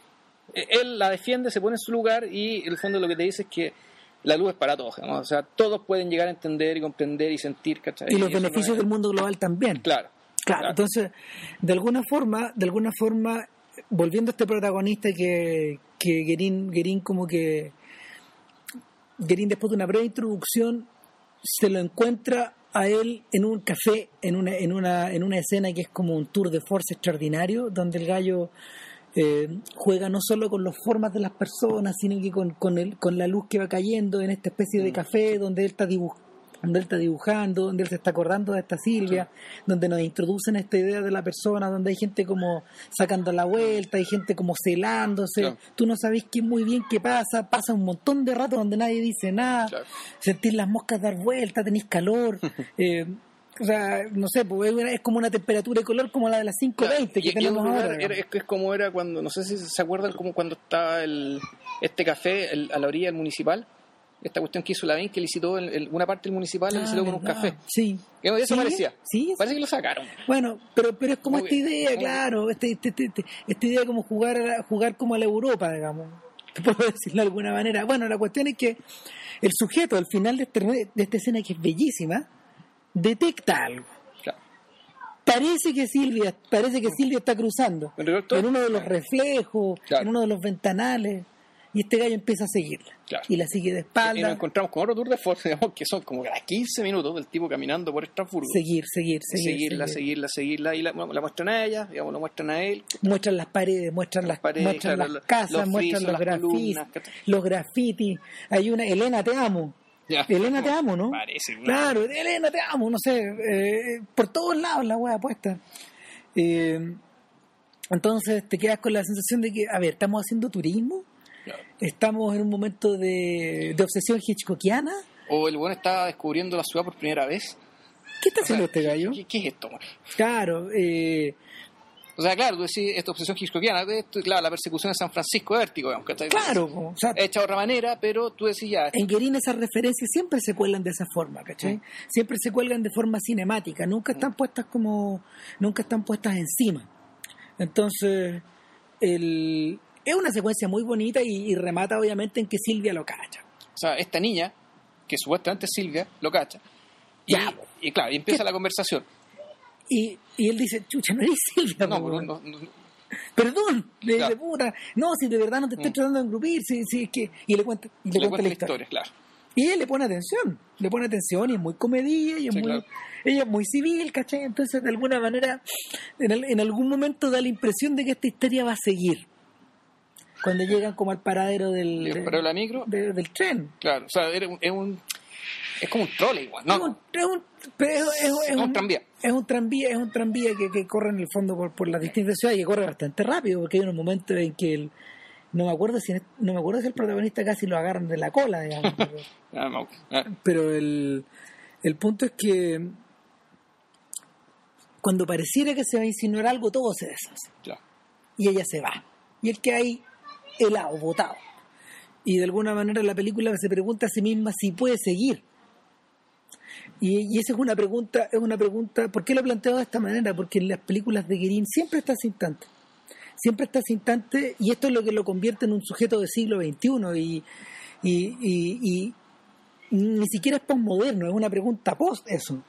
él la defiende, se pone en su lugar y el fondo lo que te dice es que la luz es para todos. O sea, todos pueden llegar a entender y comprender y sentir, ¿cachai? y los no beneficios es- del mundo global también. Claro. Claro, entonces, de alguna forma, de alguna forma, volviendo a este protagonista que, que Guerín, Guerín como que Guerín después de una breve introducción se lo encuentra a él en un café, en una, en una, en una escena que es como un tour de force extraordinario, donde el gallo eh, juega no solo con las formas de las personas, sino que con, con, el, con la luz que va cayendo en esta especie de café donde él está dibujando donde él está dibujando, donde él se está acordando de esta Silvia, donde nos introducen esta idea de la persona, donde hay gente como sacando la vuelta, hay gente como celándose, Claro. tú no sabes qué muy bien qué pasa, pasa un montón de rato donde nadie dice nada, Claro. sentís las moscas dar vuelta, tenéis calor, (laughs) eh, o sea, no sé, pues es, como una temperatura de color como la de las 5.20 que Y- y tenemos ahora. era- es, que es como era cuando, no sé si se acuerdan como cuando estaba el, este café el- a la orilla del municipal, esta cuestión que hizo Lavín, que licitó el- el- una parte del municipal, la licitó con un Ah, café. Sí. Que Eso Sí, parecía. sí, Parece que lo sacaron. Bueno, pero pero es como esta idea, claro, este, este- este- este- esta idea como jugar a la- jugar como a la Europa, digamos. Puedo decirlo de alguna manera. Bueno, la cuestión es que el sujeto al final de, este- de esta escena que es bellísima detecta algo. Claro. Parece que Silvia, parece que Silvia está cruzando En uno de los reflejos, Claro. en uno de los ventanales, y este gallo empieza a seguirla. Claro. Y la sigue de Y nos espalda. encontramos con otro tour de force, (laughs) digamos, que son como a 15 minutos del tipo caminando por Estrasburgo. Seguir, seguir, seguir. seguirla, seguir. seguirla, seguirla, y la, la muestran a ella, digamos, la muestran a él. muestran las paredes, muestran las, paredes, muestran claro, las casas, los muestran los grafitis, los grafitis. Hay una Elena te amo. Ya. Elena te amo, ¿no? Parece, Claro, Elena te amo, no sé, eh, por todos lados la wea puesta. Eh, entonces te quedas con la sensación de que, a ver, estamos haciendo turismo, Claro. estamos en un momento de, de obsesión hitchcockiana. O el bueno está descubriendo la ciudad por primera vez. ¿Qué está O sea, haciendo este ¿qué- gallo? ¿Qué, qué es esto? man? Claro, eh, O sea, claro, tú decís, esta obsesión hitchcockiana, esto, claro, la persecución de San Francisco de Vértigo, digamos, ¿cachai? claro, o sea, Hecha de otra manera, pero tú decís ya, en Guerín esas referencias siempre se cuelan de esa forma, ¿cachai? Mm. Siempre se cuelgan de forma cinemática, nunca están puestas como, nunca están puestas encima. Entonces, el, es una secuencia muy bonita y, y remata obviamente en que Silvia lo cacha. o sea, esta niña, que supuestamente es Silvia, lo cacha. Y, Ya, y claro, y empieza ¿Qué? la conversación. Y, y él dice, chucha, no eres Silvia, No, po, no, weón. no, no, perdón, le Claro. dice, puta, no, si de verdad no te estoy Mm. tratando de engrupir, si, si es que... Y le cuenta, y le le cuenta la historia. claro. Y él le pone atención, le pone atención y es muy comedida y es Sí, muy, claro. ella es muy civil, ¿cachai? Entonces, de alguna manera, en, al- en algún momento da la impresión de que esta historia va a seguir. Cuando llegan como al paradero del, la micro, de- del tren. claro, o sea, es un, es como un trole igual, Es un, ¿no? es un- pero es, un tranvía. Es un tranvía, es un tranvía que, que corre en el fondo por, por las distintas ciudades y que corre bastante rápido, porque hay unos momentos en que el, no me acuerdo si no me acuerdo si el protagonista casi lo agarran de la cola, digamos. (laughs) pero- Ah, no, ah, pero el, el punto es que cuando pareciera que se va a insinuar algo, todo se deshace. ya. Y ella se va. Y él queda ahí helado, botado. Y de alguna manera la película se pregunta a sí misma si puede seguir. Y, y esa es una pregunta, es una pregunta, ¿por qué lo planteo de esta manera? Porque en las películas de Guerin siempre está ese instante. Siempre está ese instante, y esto es lo que lo convierte en un sujeto del siglo XXI, y, y, y- ni siquiera es postmoderno, es una pregunta post eso.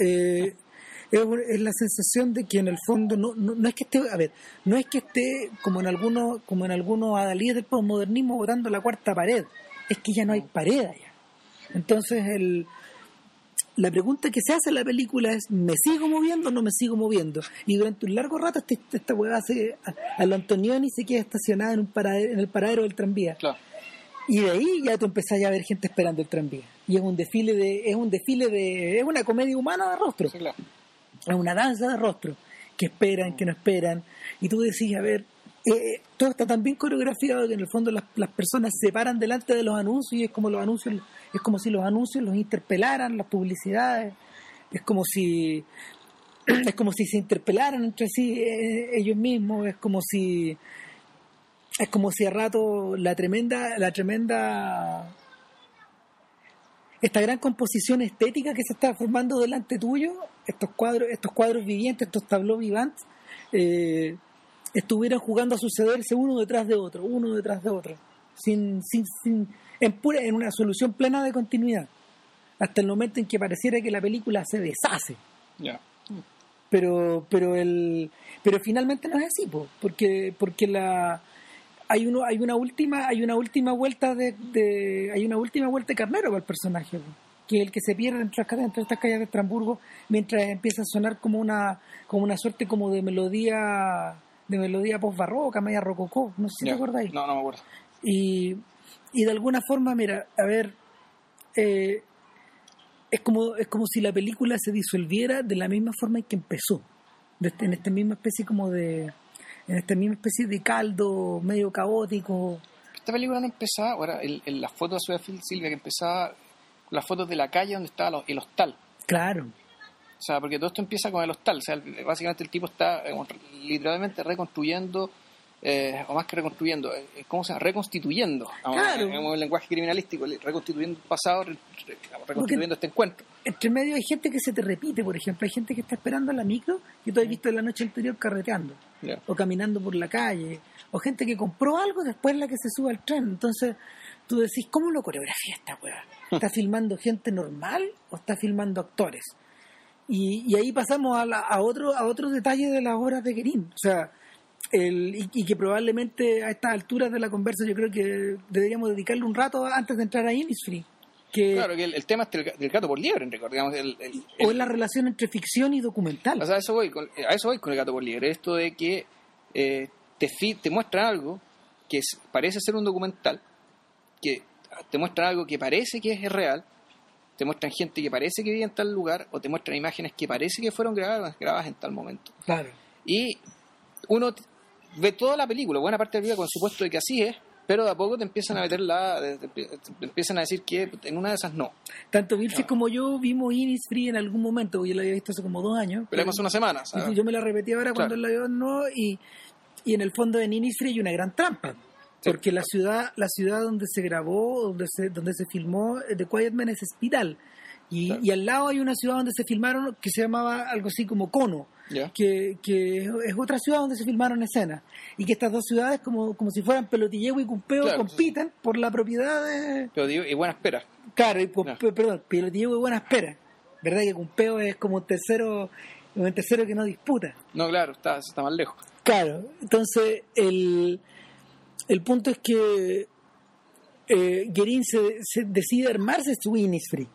Eh, es, es la sensación de que en el fondo no, no, no es que esté, a ver, no es que esté como en algunos, como en algunos adalíes del postmodernismo botando la cuarta pared, es que ya no hay pared allá. Entonces el la pregunta que se hace en la película es ¿me sigo moviendo o no me sigo moviendo? Y durante un largo rato este, esta hueá hace a, a lo Antonioni se queda estacionada en un paradero, en el paradero del tranvía. Claro. Y de ahí ya tú empezás ya a ver gente esperando el tranvía. Y es un desfile de, es un desfile de, es una comedia humana de rostro Sí, claro. es una danza de rostro que esperan, que no esperan y tú decís, a ver eh, todo está tan bien coreografiado que en el fondo las, personas se paran delante de los anuncios y es como los anuncios es como si los anuncios los interpelaran las publicidades es como si (clears throat) es como si se interpelaran entre sí eh, ellos mismos es como si es como si a rato la tremenda la tremenda esta gran composición estética que se está formando delante tuyo, estos cuadros, estos cuadros vivientes, estos tableaux vivants, eh, estuvieran jugando a sucederse uno detrás de otro, uno detrás de otro, sin, sin, sin, en pura, en una solución plena de continuidad, hasta el momento en que pareciera que la película se deshace. Ya. Pero, pero el, pero finalmente no es así, po, porque, porque la hay uno, hay una última, hay una última vuelta de, de- hay una última vuelta de carnero para el personaje, po, que es el que se pierde entre, entre estas calles de Estrasburgo mientras empieza a sonar como una, como una suerte como de melodía, de melodía post barroca, media rococó, no sé si Ya. te acordáis. No, no me acuerdo. Y, y de alguna forma, mira, a ver, eh, es como es como si la película se disolviera de la misma forma en que empezó, de este- en esta misma especie como de en esta misma especie de caldo medio caótico. Esta película no empezaba, ahora, el- las fotos de Silvia que empezaba, las fotos de la calle donde estaba el hostal. Claro, O sea, porque todo esto empieza con el hostal. O sea, básicamente el tipo está eh, literalmente reconstruyendo eh, o más que reconstruyendo, eh, ¿cómo se llama? Reconstituyendo, Claro. en un lenguaje criminalístico, reconstituyendo el pasado, re- re- reconstituyendo este encuentro. Entre medio hay gente que se te repite, por ejemplo. Hay gente que está esperando a la micro que tú has visto la noche anterior carreteando. O caminando por la calle, o gente que compró algo después la que se sube al tren. Entonces tú decís, ¿cómo lo coreografía esta weá? (laughs) ¿Está filmando gente normal o está filmando actores? Y, y ahí pasamos a, la- a otro a otro detalle de las obras de Guerin. O sea, el, y, y que probablemente a estas alturas de la conversa yo creo que deberíamos dedicarle un rato antes de entrar a Innisfree. Que, Claro, que el, el tema es del, del gato por liebre. El, el- o es la relación entre ficción y documental. o sea, a eso voy con, a eso voy con el gato por liebre. Esto de que eh, te, te muestran algo que es- parece ser un documental, que te muestran algo que parece que es real, te muestran gente que parece que vive en tal lugar, o te muestran imágenes que parece que fueron grabadas, grabadas en tal momento. Claro. Y uno ve toda la película, buena parte de la película, con supuesto de que así es, pero de a poco te empiezan a meter la. te- empiezan a decir que en una de esas no. Tanto Vilches como yo vimos Innisfree en algún momento, yo lo había visto hace como dos años. Pero hemos una semana, Y ¿sabes? yo me la repetí ahora cuando Claro. la veo no y, y en el fondo en Innisfree hay una gran trampa Sí. porque la ciudad la ciudad donde se grabó donde se donde se filmó eh, The Quiet Man es Espiral y, Claro. y al lado hay una ciudad donde se filmaron que se llamaba algo así como Cono que, que es otra ciudad donde se filmaron escenas y que estas dos ciudades como, como si fueran Pelotillego y Cumpeo Claro. compiten por la propiedad de Pero digo, y buena espera. Claro, y perdón, Pelotillego y Buena Espera. ¿Verdad que Cumpeo es como un tercero, un tercero que no disputa? No, claro, está, está más lejos. Claro, entonces el, el punto es que eh, Guerin se, se decide armarse su Innisfree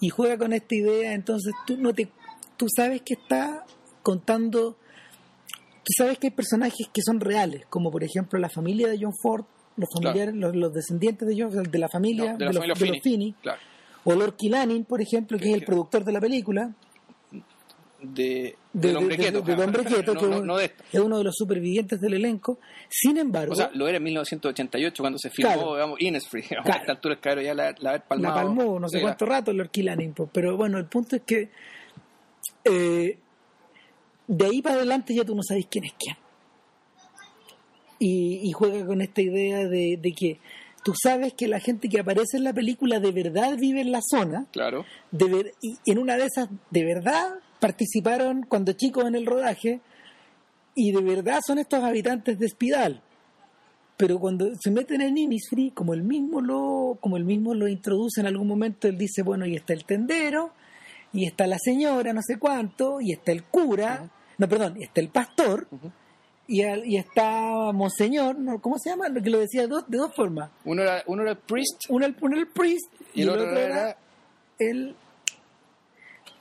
y juega con esta idea, entonces tú no te tú sabes que está contando tú sabes que hay personajes que son reales, como por ejemplo la familia de John Ford, los familiares, los, los descendientes de John, de la familia, No, de la los, familia de los. Finney, Claro. o Lord Killanin, por ejemplo, que es el productor de la película, De, de, del hombre quieto. de- del hombre (laughs) quieto, no, que no, es- no de esto. es uno de los supervivientes del elenco. Sin embargo, O sea, lo era en 1988 cuando se filmó, Claro. digamos, Innisfree. (laughs) digamos, Claro. A esta altura claro, ya la, la haber la palmado. palmó no sé cuánto rato Lord Killanin, pues, pero bueno, el punto es que eh, de ahí para adelante ya tú no sabes quién es quién. Y, y juega con esta idea de, de que tú sabes que la gente que aparece en la película de verdad vive en la zona, Claro. de ver- y en una de esas de verdad participaron cuando chicos en el rodaje y de verdad son estos habitantes de Espidal. Pero cuando se meten en Innisfree como el mismo lo como el mismo lo introduce en algún momento él dice bueno y está el tendero y está la señora no sé cuánto y está el cura no perdón y está el pastor y, al- y está monseñor no, cómo se llama lo que lo decía de dos, de dos formas. Uno era, uno era el priest uno el, uno el priest y el otro era. el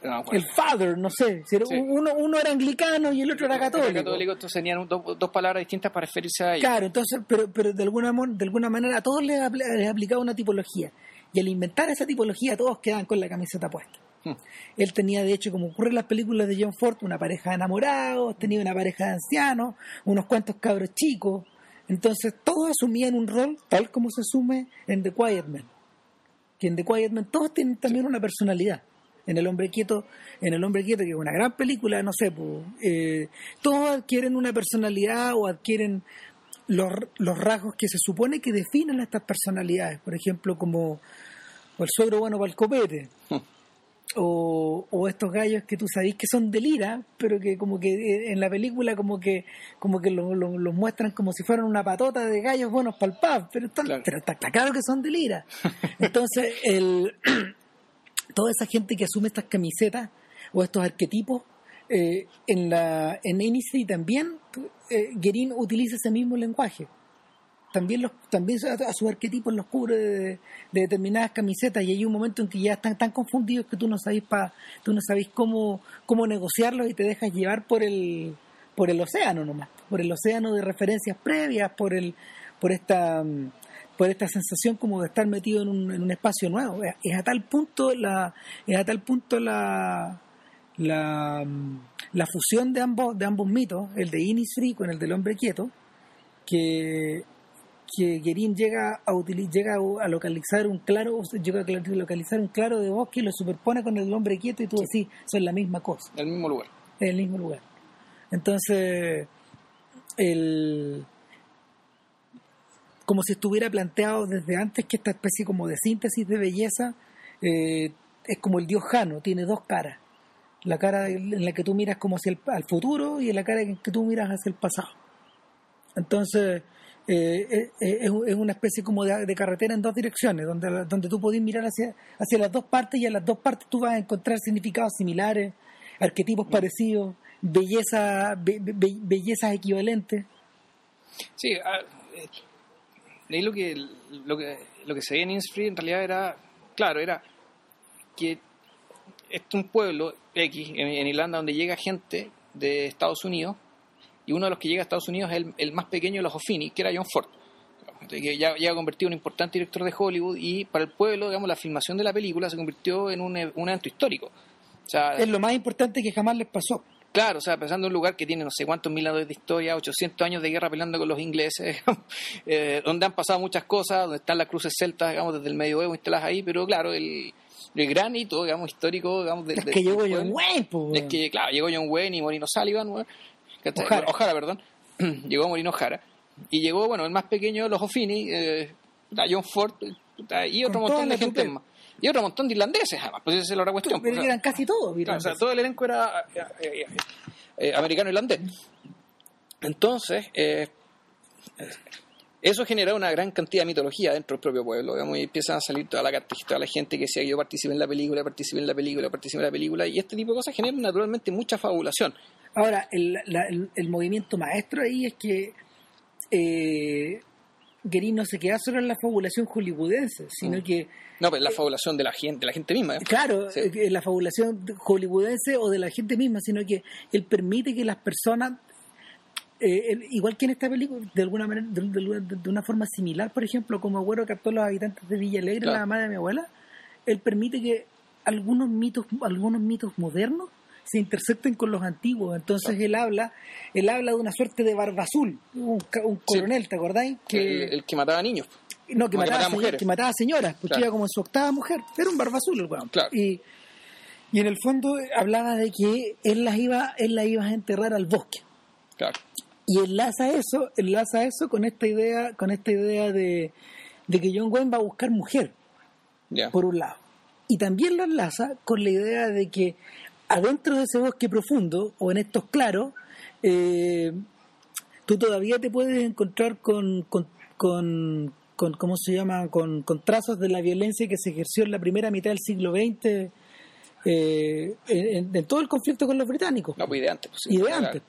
no el father, no sé. si era- Sí. uno, uno era anglicano y el otro era católico. Era católico, entonces tenían dos, dos palabras distintas para referirse a ellos. Claro, entonces, pero, pero de, alguna, mon- de alguna manera a todos les, les aplicaba una tipología. Y al inventar esa tipología, todos quedaban con la camiseta puesta. Hmm. Él tenía, de hecho, como ocurre en las películas de John Ford, una pareja de enamorados, tenía una pareja de ancianos, unos cuantos cabros chicos. Entonces, todos asumían un rol tal como se asume en The Quiet Man. Que en The Quiet Man todos tienen también una personalidad. En El Hombre Quieto, en El Hombre Quieto, que es una gran película, no sé, pues, eh, todos adquieren una personalidad o adquieren los, los rasgos que se supone que definen a estas personalidades. Por ejemplo, como o el suegro bueno para el copete. (laughs) O, o estos gallos que tú sabés que son de lira, pero que como que eh, en la película como que como que lo- lo- los muestran como si fueran una patota de gallos buenos para el pub, pero, están- Claro. pero está, está claro que son de lira. (laughs) Entonces, el, toda esa gente que asume estas camisetas o estos arquetipos, eh, en la en también eh, Guerin utiliza ese mismo lenguaje. También, los, también a, sus arquetipos los cubre de, de determinadas camisetas y hay un momento en que ya están tan confundidos que tú no sabes pa, tú no sabes cómo, cómo negociarlos y te dejas llevar por el por el océano nomás, por el océano de referencias previas, por el por esta mm, por esta sensación como de estar metido en un, en un espacio nuevo. Es, es a tal punto la es a tal punto la la, la fusión de ambos de ambos mitos, el de Innisfree con el del hombre quieto, que que Guerin llega a utili- llega a localizar un claro llega a localizar un claro de bosque y lo superpone con el hombre quieto y tú decís son la misma cosa En el mismo lugar. en el mismo lugar entonces el como si estuviera planteado desde antes que esta especie como de síntesis de belleza eh, es como el dios Jano, tiene dos caras. La cara en la que tú miras como hacia el al futuro y en la cara en que tú miras hacia el pasado. Entonces, eh, eh, es, es una especie como de, de carretera en dos direcciones, donde, donde tú podés mirar hacia, hacia las dos partes y en las dos partes tú vas a encontrar significados similares, arquetipos parecidos, belleza, be- be- bellezas equivalentes. Sí, ah, lo que, lo que lo que se veía en Innisfree en realidad era, claro, era que es un pueblo X en, Irlanda donde llega gente de Estados Unidos y uno de los que llega a Estados Unidos es el, el más pequeño de los O'Finney, que era John Ford. Que ya, ya convertido en un importante director de Hollywood y para el pueblo, digamos, la filmación de la película se convirtió en un, un evento histórico. Es lo más importante que jamás les pasó. Claro, o sea, pensando en un lugar que tiene no sé cuántos mil años de historia, 800 años de guerra peleando con los ingleses, (laughs) eh, donde han pasado muchas cosas, donde están las cruces celtas, digamos, desde el medioevo instaladas ahí, pero claro, el, el gran hito, digamos, histórico, digamos, del- Es del- que llegó John Wayne, po, Es que, claro, llegó John Wayne y Morino Sullivan, ¿cachai? O'Hara. O'Hara, perdón, (clears throat) llegó Morino Jara, y llegó, bueno, el más pequeño de los O'Finney, eh, John Ford, y otro Con montón de gente más. Y otro montón de irlandeses, además, pues esa es la otra cuestión. pues, Pero o sea, eran casi todos, Claro, o sea, todo el elenco era eh, eh, eh, americano-irlandés. Entonces, eh, eso genera una gran cantidad de mitología dentro del propio pueblo, digamos, y empiezan a salir toda la, toda la gente que decía yo participé en la película, participé en la película, participé en la película, y este tipo de cosas generan naturalmente mucha fabulación. Ahora, el, la- el- el movimiento maestro ahí es que eh, Guerin no se queda solo en la fabulación hollywoodense, sino Mm. que, No, pues la fabulación de la gente, de la gente misma. ¿eh? claro, Sí. eh, la fabulación hollywoodense o de la gente misma, sino que él permite que las personas, eh, él- igual que en esta película, de alguna manera, de, de- de una forma similar, por ejemplo, como Agüero captó a los habitantes de Villa Alegre, Claro. la mamá de mi abuela, él permite que algunos mitos, algunos mitos modernos se intersecten con los antiguos. Entonces él habla, él habla de una suerte de barba azul, un, un coronel, ¿te acordáis? Que, El, el que mataba niños. no, que como que mataba, mataba mujeres. que mataba señoras, porque Claro. iba como en su octava mujer. Era un barba azul el weón. Claro. Y, y en el fondo hablaba de que él las iba, él las iba a enterrar al bosque. Claro. Y enlaza eso, enlaza eso con esta idea, con esta idea de, de que John Wayne va a buscar mujer, Ya. por un lado. Y también lo enlaza con la idea de que adentro de ese bosque profundo, o en estos claros, eh, tú todavía te puedes encontrar con, con, con, con- ¿cómo se llama? Con, con trazos de la violencia que se ejerció en la primera mitad del siglo XX eh, en, en todo el conflicto con los británicos No, pues de antes. pues, y de Claro. antes.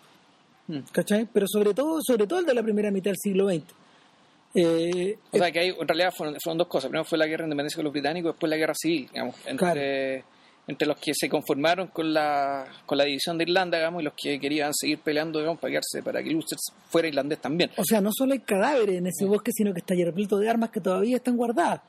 Mm. ¿Cachai? Pero sobre todo, sobre todo el de la primera mitad del siglo XX. Eh, O sea, que hay, en realidad fueron, fueron dos cosas. Primero fue la guerra de independencia con los británicos, después la guerra civil, digamos, entre, entre los que se conformaron con la, con la división de Irlanda, digamos, y los que querían seguir peleando, digamos, para, quedarse, para que Ulster fuera irlandés también. O sea, no solo hay cadáveres en ese bosque, sino que está repleto de armas que todavía están guardadas,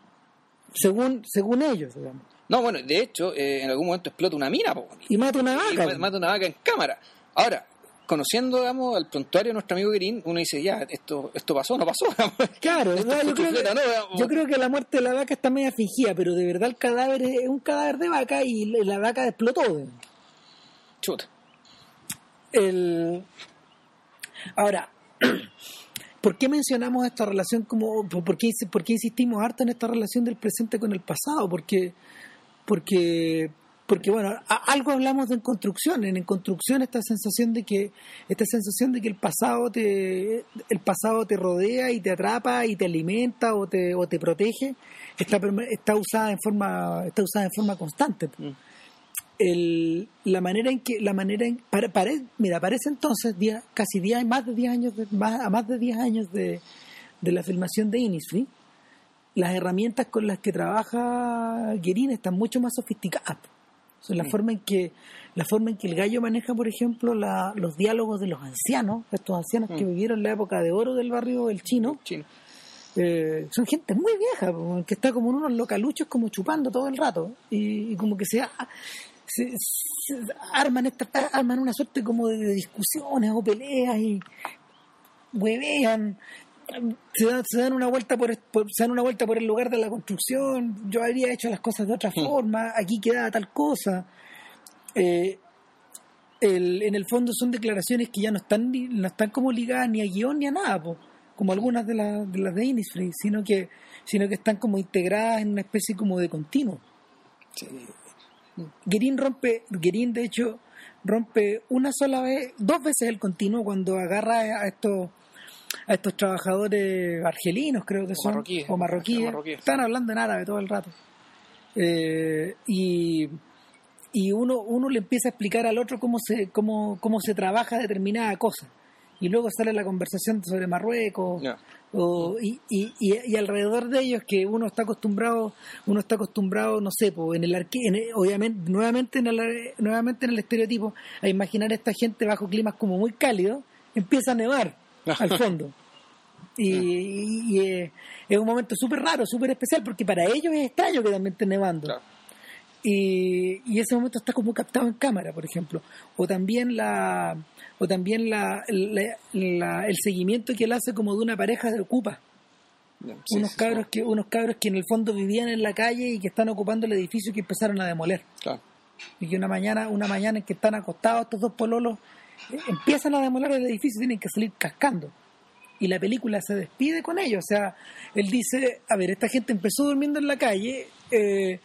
según según ellos, digamos. No, bueno, de hecho, eh, en algún momento explota una mina, po, Y mata una y vaca. ma- mata una vaca en cámara. Ahora, conociendo, digamos, al prontuario de nuestro amigo Guerín, uno dice, ya, esto, esto pasó, no pasó. (laughs) Claro, no, yo, creo que, ¿no? Digamos. yo creo que la muerte de la vaca está media fingida, pero de verdad el cadáver es un cadáver de vaca y la la vaca explotó. Chuta. El... Ahora, (clears throat) ¿por qué mencionamos esta relación como... ¿Por qué, por qué insistimos harto en esta relación del presente con el pasado? Porque, porque, porque bueno, a- algo hablamos de en construcción. En, en construcción esta sensación de que esta sensación de que el pasado te el pasado te rodea y te atrapa y te alimenta o te, o te protege está está usada en forma está usada en forma constante Mm. el, la manera en que la manera en pare- pare- mira parece entonces día- casi 10 más de 10 años de- más, a más de 10 años de, de la filmación de Innisfree las herramientas con las que trabaja Guerin están mucho más sofisticadas O sea, la forma en que la forma en que el gallo maneja por ejemplo la- los diálogos de los ancianos estos ancianos que Mm. vivieron la época de oro del barrio del chino Chino. eh, son gente muy vieja, que está como en unos localuchos como chupando todo el rato y, y como que se, se- se arman esta, arman una suerte como de discusiones o peleas y huevean se dan, se dan una vuelta por, por- se dan una vuelta por el lugar de la construcción yo habría hecho las cosas de otra Mm. forma aquí queda tal cosa Eh, el- en el fondo son declaraciones que ya no están no están como ligadas ni a guion ni a nada po. como algunas de, las de las de Innisfree, sino que, sino que están como integradas en una especie como de continuo. Sí. Guerin rompe, Guerin de hecho rompe una sola vez, dos veces el continuo cuando agarra a estos a estos trabajadores argelinos creo que O son marroquíes. o marroquíes, Marroquíes. están hablando en árabe todo el rato Eh, y y uno uno le empieza a explicar al otro cómo se cómo cómo se trabaja determinada cosa y luego sale la conversación sobre Marruecos o- y, y, y, y alrededor de ellos que uno está acostumbrado uno está acostumbrado no sé po, en el en el- obviamente nuevamente en el nuevamente en el estereotipo a imaginar a esta gente bajo climas como muy cálidos empieza a nevar al (laughs) fondo y, y- eh, es un momento súper raro súper especial porque para ellos es extraño que también esté nevando Claro. y, y ese momento está como captado en cámara, por ejemplo. O también la o también la, la- la- el seguimiento que él hace como de una pareja de ocupa. Sí, unos sí, cabros que unos cabros que en el fondo vivían en la calle y que están ocupando el edificio que empezaron a demoler. Claro. Y que una mañana una mañana en que están acostados estos dos pololos empiezan a demoler el edificio y tienen que salir cascando. Y la película se despide con ellos. O sea, él dice, a ver, esta gente empezó durmiendo en la calle, eh,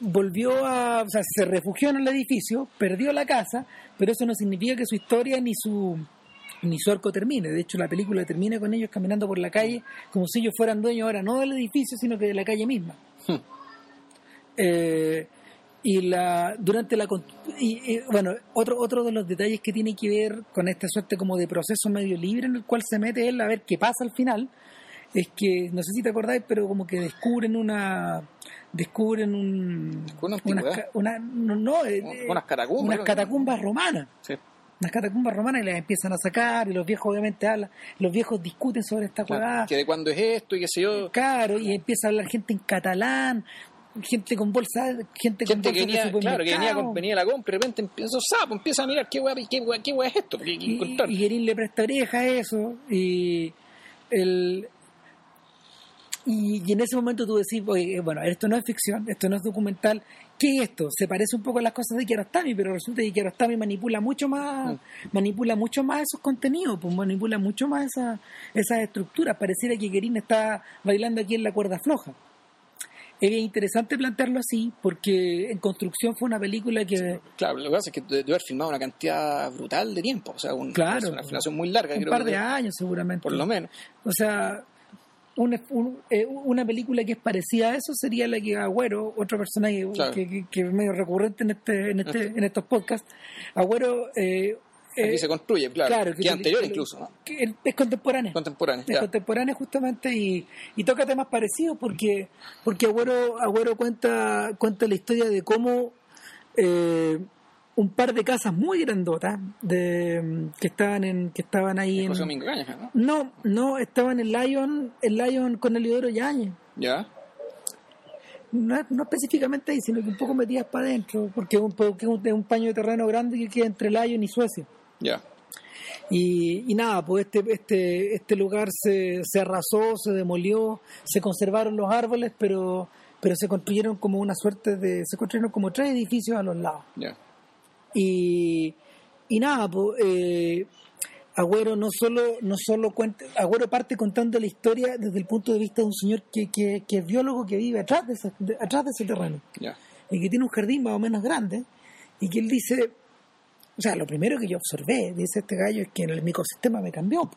volvió a, o sea, se refugió en el edificio, perdió la casa, pero eso no significa que su historia ni su ni su arco termine. De hecho, la película termina con ellos caminando por la calle como si ellos fueran dueños ahora no del edificio, sino que de la calle misma. Eh, y la durante la y, y, bueno otro otro de los detalles que tiene que ver con esta suerte como de proceso medio libre en el cual se mete él a ver qué pasa al final es que no sé si te acordáis pero como que descubren una descubren un Una unas una, no, no, eh, Unas catacumbas, unas catacumbas romanas Sí. unas catacumbas romanas y las empiezan a sacar y los viejos obviamente hablan los viejos discuten sobre esta Claro, huevada que de cuándo es esto y qué sé yo. Claro, y empieza a hablar gente en catalán, gente con bolsa, gente, con Gente que venía, claro, que venía, con- venía a la compra y de repente empieza, sapo, empieza a mirar qué hueá qué hueá- qué es esto, qué, y, y Guerín le presta oreja a eso y el y, y en ese momento tú decís, oye, bueno, esto no es ficción, esto no es documental, ¿qué es esto? Se parece un poco a las cosas de Kiarostami, pero resulta que Kiarostami manipula mucho más, manipula mucho más esos contenidos, pues manipula mucho más esa, esas estructuras. Pareciera que Guerín está bailando aquí en la cuerda floja. Es interesante plantearlo así, porque en construcción fue una película que Claro, lo que pasa es que debe haber filmado una cantidad brutal de tiempo, o sea, un- Claro. una filmación muy larga, un creo par que- de años seguramente. por lo menos. O sea, una, un- eh, una película que es parecida a eso sería la que Agüero, otro personaje Claro. que, que- que es medio recurrente en este, en este, en estos podcasts, Agüero eh, Aquí eh, se construye, claro, claro, que, que- anterior que- incluso, ¿no? que es contemporáneo. contemporáneo. Es ya. contemporáneo justamente y, y toca temas parecidos porque porque Agüero, Agüero cuenta cuenta la historia de cómo eh, un par de casas muy grandotas de que estaban en que estaban ahí en Cañas, ¿no? no no estaban en Lion en Lion con Eliodoro Yañez Ya, no, no específicamente ahí sino que un poco metidas para adentro porque es un, porque un paño de terreno grande que queda entre Lion y Suecia ya. Y, y nada, pues este, este, este lugar se, se arrasó, se demolió, se conservaron los árboles, pero, pero se construyeron como una suerte de. se construyeron como tres edificios a los lados. Ya. Y, y nada, pues eh, Agüero no solo, no solo cuenta, Agüero parte contando la historia desde el punto de vista de un señor que, que, que es biólogo que vive atrás de, ese, de- atrás de ese terreno Ya. y que tiene un jardín más o menos grande y que él dice, o sea, lo primero que yo observé, dice este gallo, es que en el ecosistema me cambió.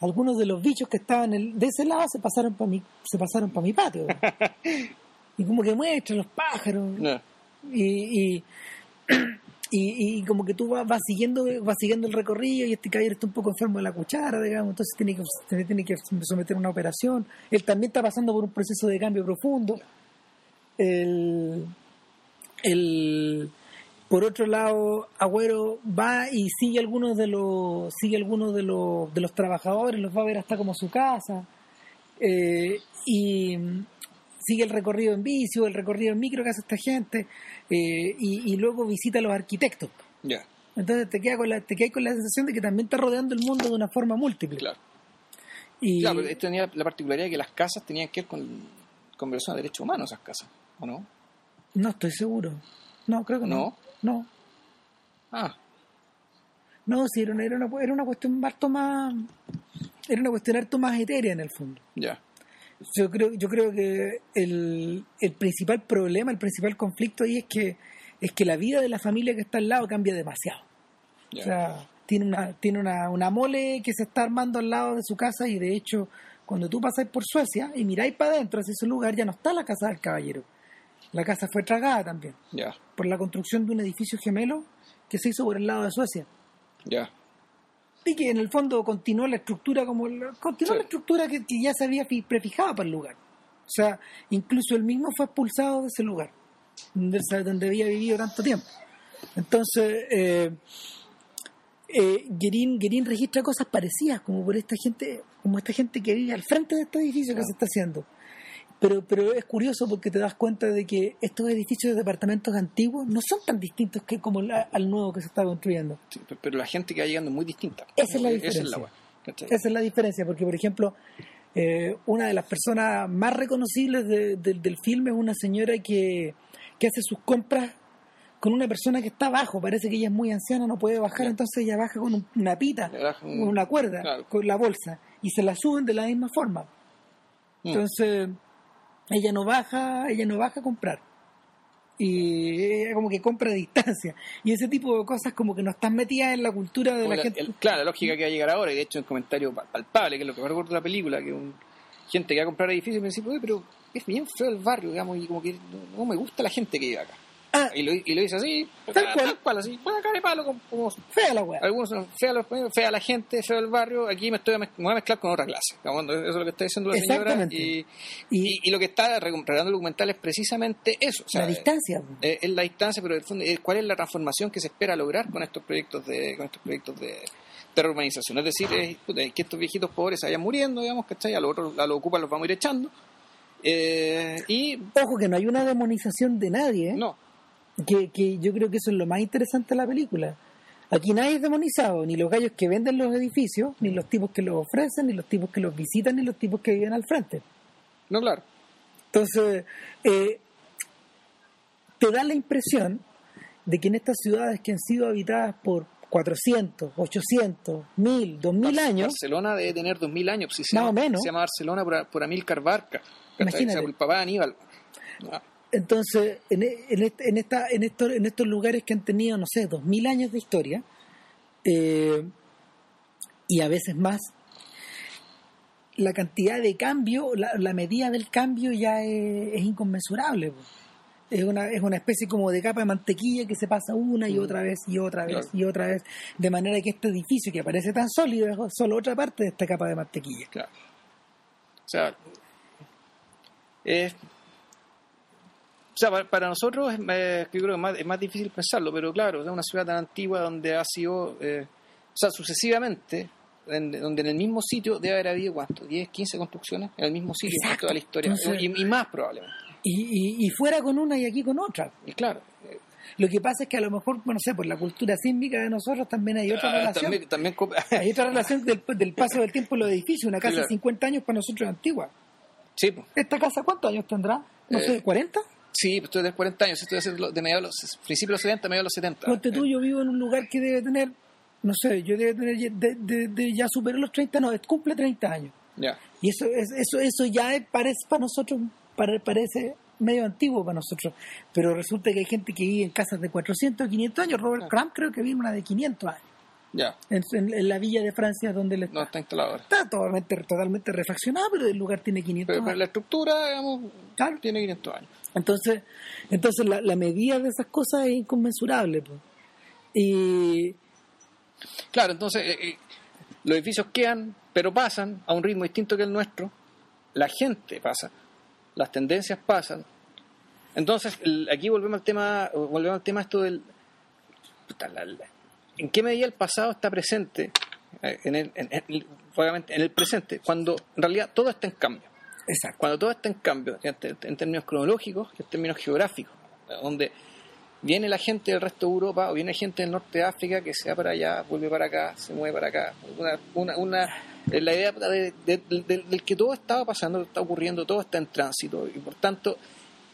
Algunos de los bichos que estaban el- de ese lado se pasaron para mi, se pasaron para mi patio. (laughs) y como que muestra los pájaros y, y, y, y como que tú vas, vas siguiendo vas siguiendo el recorrido y este caballero está un poco enfermo de la cuchara, digamos, entonces tiene que, tiene- que someter a una operación. Él también está pasando por un proceso de cambio profundo. El, el, por otro lado, Agüero va y sigue algunos de los sigue algunos de los, de los trabajadores, los va a ver hasta como su casa. Eh, y sigue el recorrido en bici o el recorrido en micro que hace esta gente eh, y, y luego visita a los arquitectos. Ya. Entonces te quedas con la, te quedas con la sensación de que también está rodeando el mundo de una forma múltiple. Claro. Y, Claro, pero esto tenía la particularidad de que las casas tenían que ver con, con violación de derechos humanos, esas casas, ¿o no? No estoy seguro. No, creo que no. No, Ah, no, sí, era una, era una, era una cuestión harto más... era una cuestión harto más etérea en el fondo. Ya. Yo creo, yo creo que el, el principal problema, el principal conflicto ahí es que es que la vida de la familia que está al lado cambia demasiado. O sea, tiene una, tiene una, una mole que se está armando al lado de su casa y de hecho, cuando tú pasáis por Suecia y miráis para adentro hacia ese lugar, ya no está la casa del caballero. La casa fue tragada también por la construcción de un edificio gemelo que se hizo por el lado de Suecia. Ya. Y que en el fondo continuó la estructura como la- continuó Sí. la estructura que, que ya se había fi- prefijado para el lugar. O sea, incluso él mismo fue expulsado de ese lugar, donde, donde había vivido tanto tiempo. Entonces, eh, eh, Guerín registra cosas parecidas, como por esta gente, como esta gente que vive al frente de este edificio que se está haciendo. Pero, pero es curioso porque te das cuenta de que estos edificios de departamentos antiguos no son tan distintos que como la- al nuevo que se está construyendo. Sí, pe- pero la gente que va llegando es muy distinta. Esa es la Esa diferencia. es la weá, ¿cachai? Esa es la diferencia, porque por ejemplo, eh, una de las personas más reconocibles de- de- del filme es una señora que, que hace sus compras con una persona que está abajo, parece que ella es muy anciana, no puede bajar, entonces ella baja con un- una pita, un- con una cuerda, Claro. con la bolsa, y se la suben de la misma forma. Mm. Entonces, ella no baja, ella no baja a comprar. Y ella como que compra a distancia. Y ese tipo de cosas como que no están metidas en la cultura de la la- gente. el- claro, la lógica que va a llegar ahora, y de hecho en comentario pa- palpable, que es lo que me recuerdo de la película, que un, gente que va a comprar edificios y me dice, "Oye, pero es bien feo el barrio, digamos, y como que no, no me gusta la gente que vive acá. Ah, Y lo, y lo dice así, Tal cual. así, pues acá de palo, como, como fea la weá. algunos son fea, los- fea la gente, feo el barrio, aquí me estoy me voy a mezclar con otra clase. Eso es lo que está diciendo la señora. Y, Y- y, y lo que está regalando el documental es precisamente eso. O sea, la distancia. eh, es la distancia, pero el fondo, eh, cuál es la transformación que se espera lograr con estos proyectos de con estos proyectos de, de. Es decir, es, es que estos viejitos pobres se vayan muriendo, digamos, ¿cachai? A los otros, a los ocupas los vamos a ir echando. Eh, y Ojo que no hay una demonización de nadie, ¿eh? no, que, que yo creo que eso es lo más interesante de la película. Aquí nadie es demonizado, ni los gallos que venden los edificios, ni los tipos que los ofrecen, ni los tipos que los visitan, ni los tipos que viven al frente. no, claro. Entonces, eh, te da la impresión de que en estas ciudades que han sido habitadas por 400, 800, 1000, 2000 Bar- años, Barcelona debe tener 2000 años, pues, si se Más llama, o menos. Se llama Barcelona por, por Amílcar Barca. el papá de Aníbal. Ah, Entonces, en, en, este- en, esta, en, estos, en estos lugares que han tenido, no sé, dos mil años de historia, eh, y a veces más, la cantidad de cambio, la, la medida del cambio ya es, es inconmensurable. Es una, es una especie como de capa de mantequilla que se pasa una y otra vez y otra vez Claro. y otra vez, de manera que este edificio que parece tan sólido es solo otra parte de esta capa de mantequilla. Claro. O sea, es- o sea, para, para nosotros es, eh, yo creo que más, es más difícil pensarlo, pero claro, es una ciudad tan antigua donde ha sido, eh, o sea, sucesivamente, en- donde en el mismo sitio debe haber habido, ¿cuánto? ¿10, 15 construcciones en el mismo sitio en toda la historia? Entonces- y, y más probablemente. Y, y, y fuera con una y aquí con otra. Y claro, Lo que pasa es que a lo mejor, bueno, no sé, por la cultura sísmica de nosotros también hay otra ah, relación. también, también (laughs) Hay otra relación del, del paso del tiempo en los edificios. Una casa Claro. de 50 años para nosotros es antigua. sí, pues. ¿Esta casa cuántos años tendrá? No Eh, sé, ¿40? Sí, pues estoy de 40 años, estoy de de mediados de los principios de los 70, mediados de los 70. Ponte tú, yo vivo en un lugar que debe tener, no sé, yo debe tener, ya- de, de- de- ya superó los 30, no, cumple 30 años. Ya, Y eso es, eso, eso ya parece para nosotros, pare- parece medio antiguo para nosotros. Pero resulta que hay gente que vive en casas de 400, 500 años. Robert Crumb creo que vive en una de 500 años. ya, En, en- en la villa de Francia donde él está. no está instalado ahora. Está totalmente, totalmente refaccionado, pero el lugar tiene 500 Pero, pero años. la estructura, digamos, Claro. tiene 500 años. Entonces, entonces la, la medida de esas cosas es inconmensurable. pues. Y Claro, entonces eh, eh, los edificios quedan, pero pasan a un ritmo distinto que el nuestro. La gente pasa, las tendencias pasan. Entonces, el- aquí volvemos al tema, volvemos al tema esto del ¿en qué medida el pasado está presente eh, en el, en el presente, cuando en realidad todo está en cambio? Exacto. cuando todo está en cambio, en, términos cronológicos y en términos geográficos, donde viene la gente del resto de Europa o viene gente del norte de África que se va para allá, vuelve para acá, se mueve para acá. Una, una, una- la idea de- de- del que todo estaba pasando, está ocurriendo, todo está en tránsito y por tanto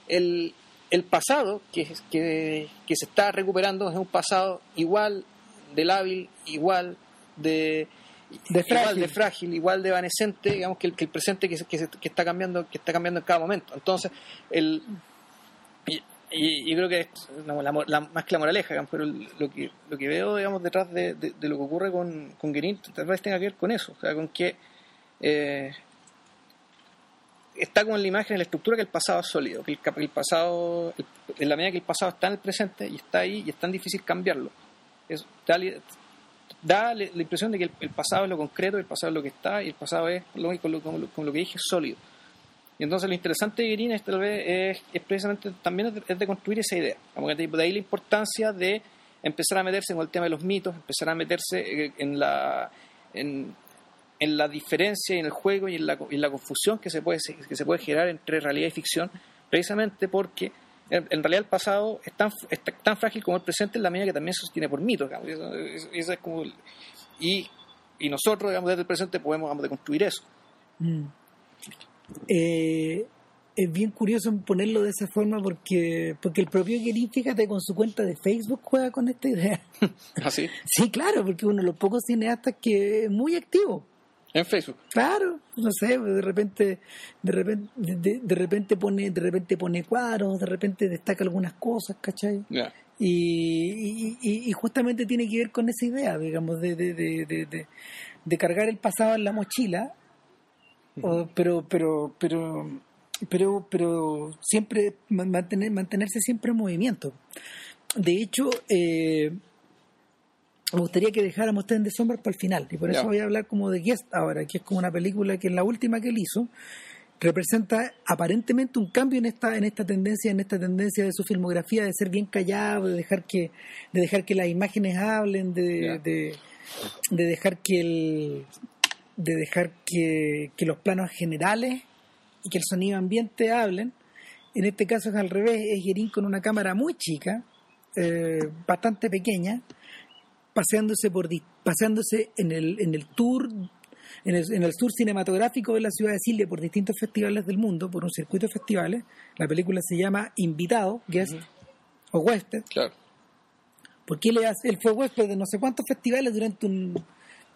el, el pasado que, se está recuperando es un pasado igual de lábil, igual de De igual de frágil, igual de evanescente, digamos, que el, que el presente que, se- que, se- que está cambiando, que está cambiando en cada momento. Entonces, el y, y- y creo que es la- la- la- más que la moraleja, digamos, pero lo que lo que veo, digamos, detrás de, de- de lo que ocurre con, con Guerin, tal vez tenga que ver con eso, o sea, con que eh, está como en la imagen, en la estructura que el pasado es sólido, que el, el pasado, el- en la medida que el pasado está en el presente y está ahí y es tan difícil cambiarlo, es, da la impresión de que el, pasado es lo concreto, el pasado es lo que está y el pasado es, lo, con, lo, con lo- que dije, sólido. Y entonces lo interesante de Guerin es, tal vez, es, precisamente también es de, construir esa idea. De ahí la importancia de empezar a meterse con el tema de los mitos, empezar a meterse eh, en la, en, en la diferencia en el juego y en la, y en la confusión que se, puede, que se puede generar entre realidad y ficción, precisamente porque en, en realidad el pasado es tan, es tan frágil como el presente en la medida que también se sostiene por mitos. digamos. Eso- es como el- y, y nosotros, digamos, desde el presente podemos digamos, deconstruir eso. Mm. Eh, es bien curioso ponerlo de esa forma porque porque el propio Guerin, fíjate, con su cuenta de Facebook juega con esta idea. (laughs) Así, Sí, claro, porque uno de los pocos cineastas que es muy activo. En Facebook. Claro, no sé, de repente, de repente, de, de repente pone, de repente pone cuadros, de repente destaca algunas cosas, ¿cachai? Y, y, y- y justamente tiene que ver con esa idea, digamos, de, de, de, cargar el pasado en la mochila, o- pero, pero, pero, pero, pero siempre ma- mantener, mantenerse siempre en movimiento. De hecho, eh, me gustaría que dejáramos Ten de Sombras para el final, y por eso voy a hablar como de Guest ahora, que es como una película que es la última que él hizo, representa aparentemente un cambio en esta en esta tendencia en esta tendencia de su filmografía de ser bien callado de dejar que de dejar que las imágenes hablen de, de, de dejar que el de dejar que, que los planos generales y que el sonido ambiente hablen. En este caso es al revés es Guerin con una cámara muy chica eh, bastante pequeña paseándose por paseándose en el en el tour en el, en el tour cinematográfico de la ciudad de Chile por distintos festivales del mundo, por un circuito de festivales. La película se llama Invitado, Guest o Huésped, Claro. porque él, fue huésped de no sé cuántos festivales durante un,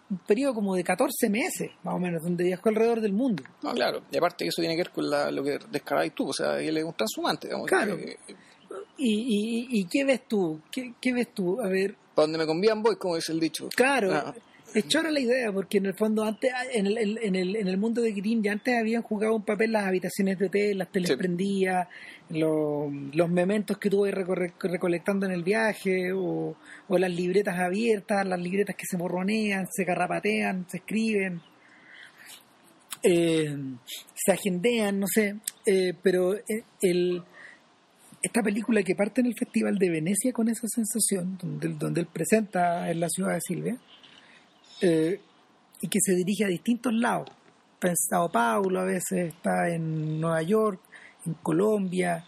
un periodo como de 14 meses, más o menos, donde viajó alrededor del mundo. No, claro. Y aparte que eso tiene que ver con la- lo que descarabas tú. O sea, él es un transhumante, digamos. Claro. Que- ¿Y, y, y qué ves tú? ¿Qué, qué ves tú? A ver, para donde me convían voy, como dice el dicho. Claro, Ah. es chora la idea, porque en el fondo antes, en el, en el, en el mundo de Green ya antes habían jugado un papel las habitaciones de hotel, las teles Sí. prendidas, lo- los mementos que tuve recorre- recolectando en el viaje, o, o las libretas abiertas, las libretas que se morronean, se garrapatean, se escriben, eh, se agendean, no sé, eh, pero eh, el esta película que parte en el Festival de Venecia con esa sensación, donde, donde él presenta en la ciudad de Silvia, eh, y que se dirige a distintos lados. Está en Sao Paulo, a veces está en Nueva York, en Colombia.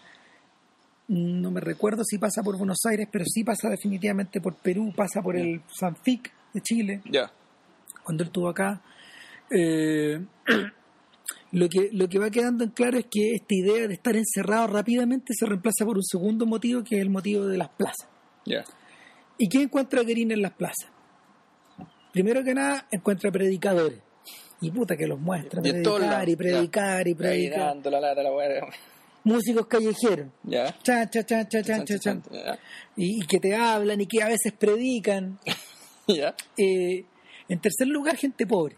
No me recuerdo si pasa por Buenos Aires, pero sí pasa definitivamente por Perú, pasa por el Sanfic de Chile Ya. cuando él estuvo acá. Eh, (clears throat) lo, que, lo que va quedando en claro es que esta idea de estar encerrado rápidamente se reemplaza por un segundo motivo, que es el motivo de las plazas. ¿Y qué encuentra Guerin en las plazas? Primero que nada, encuentra predicadores. Y puta que los muestra, Y predicar y predicar y predicar. dando la lata, la. Músicos callejeros. Ya. Chan, chan, chan, chan, chan, chan. Y, y que te hablan y que a veces predican. (laughs) Eh, en tercer lugar, gente pobre.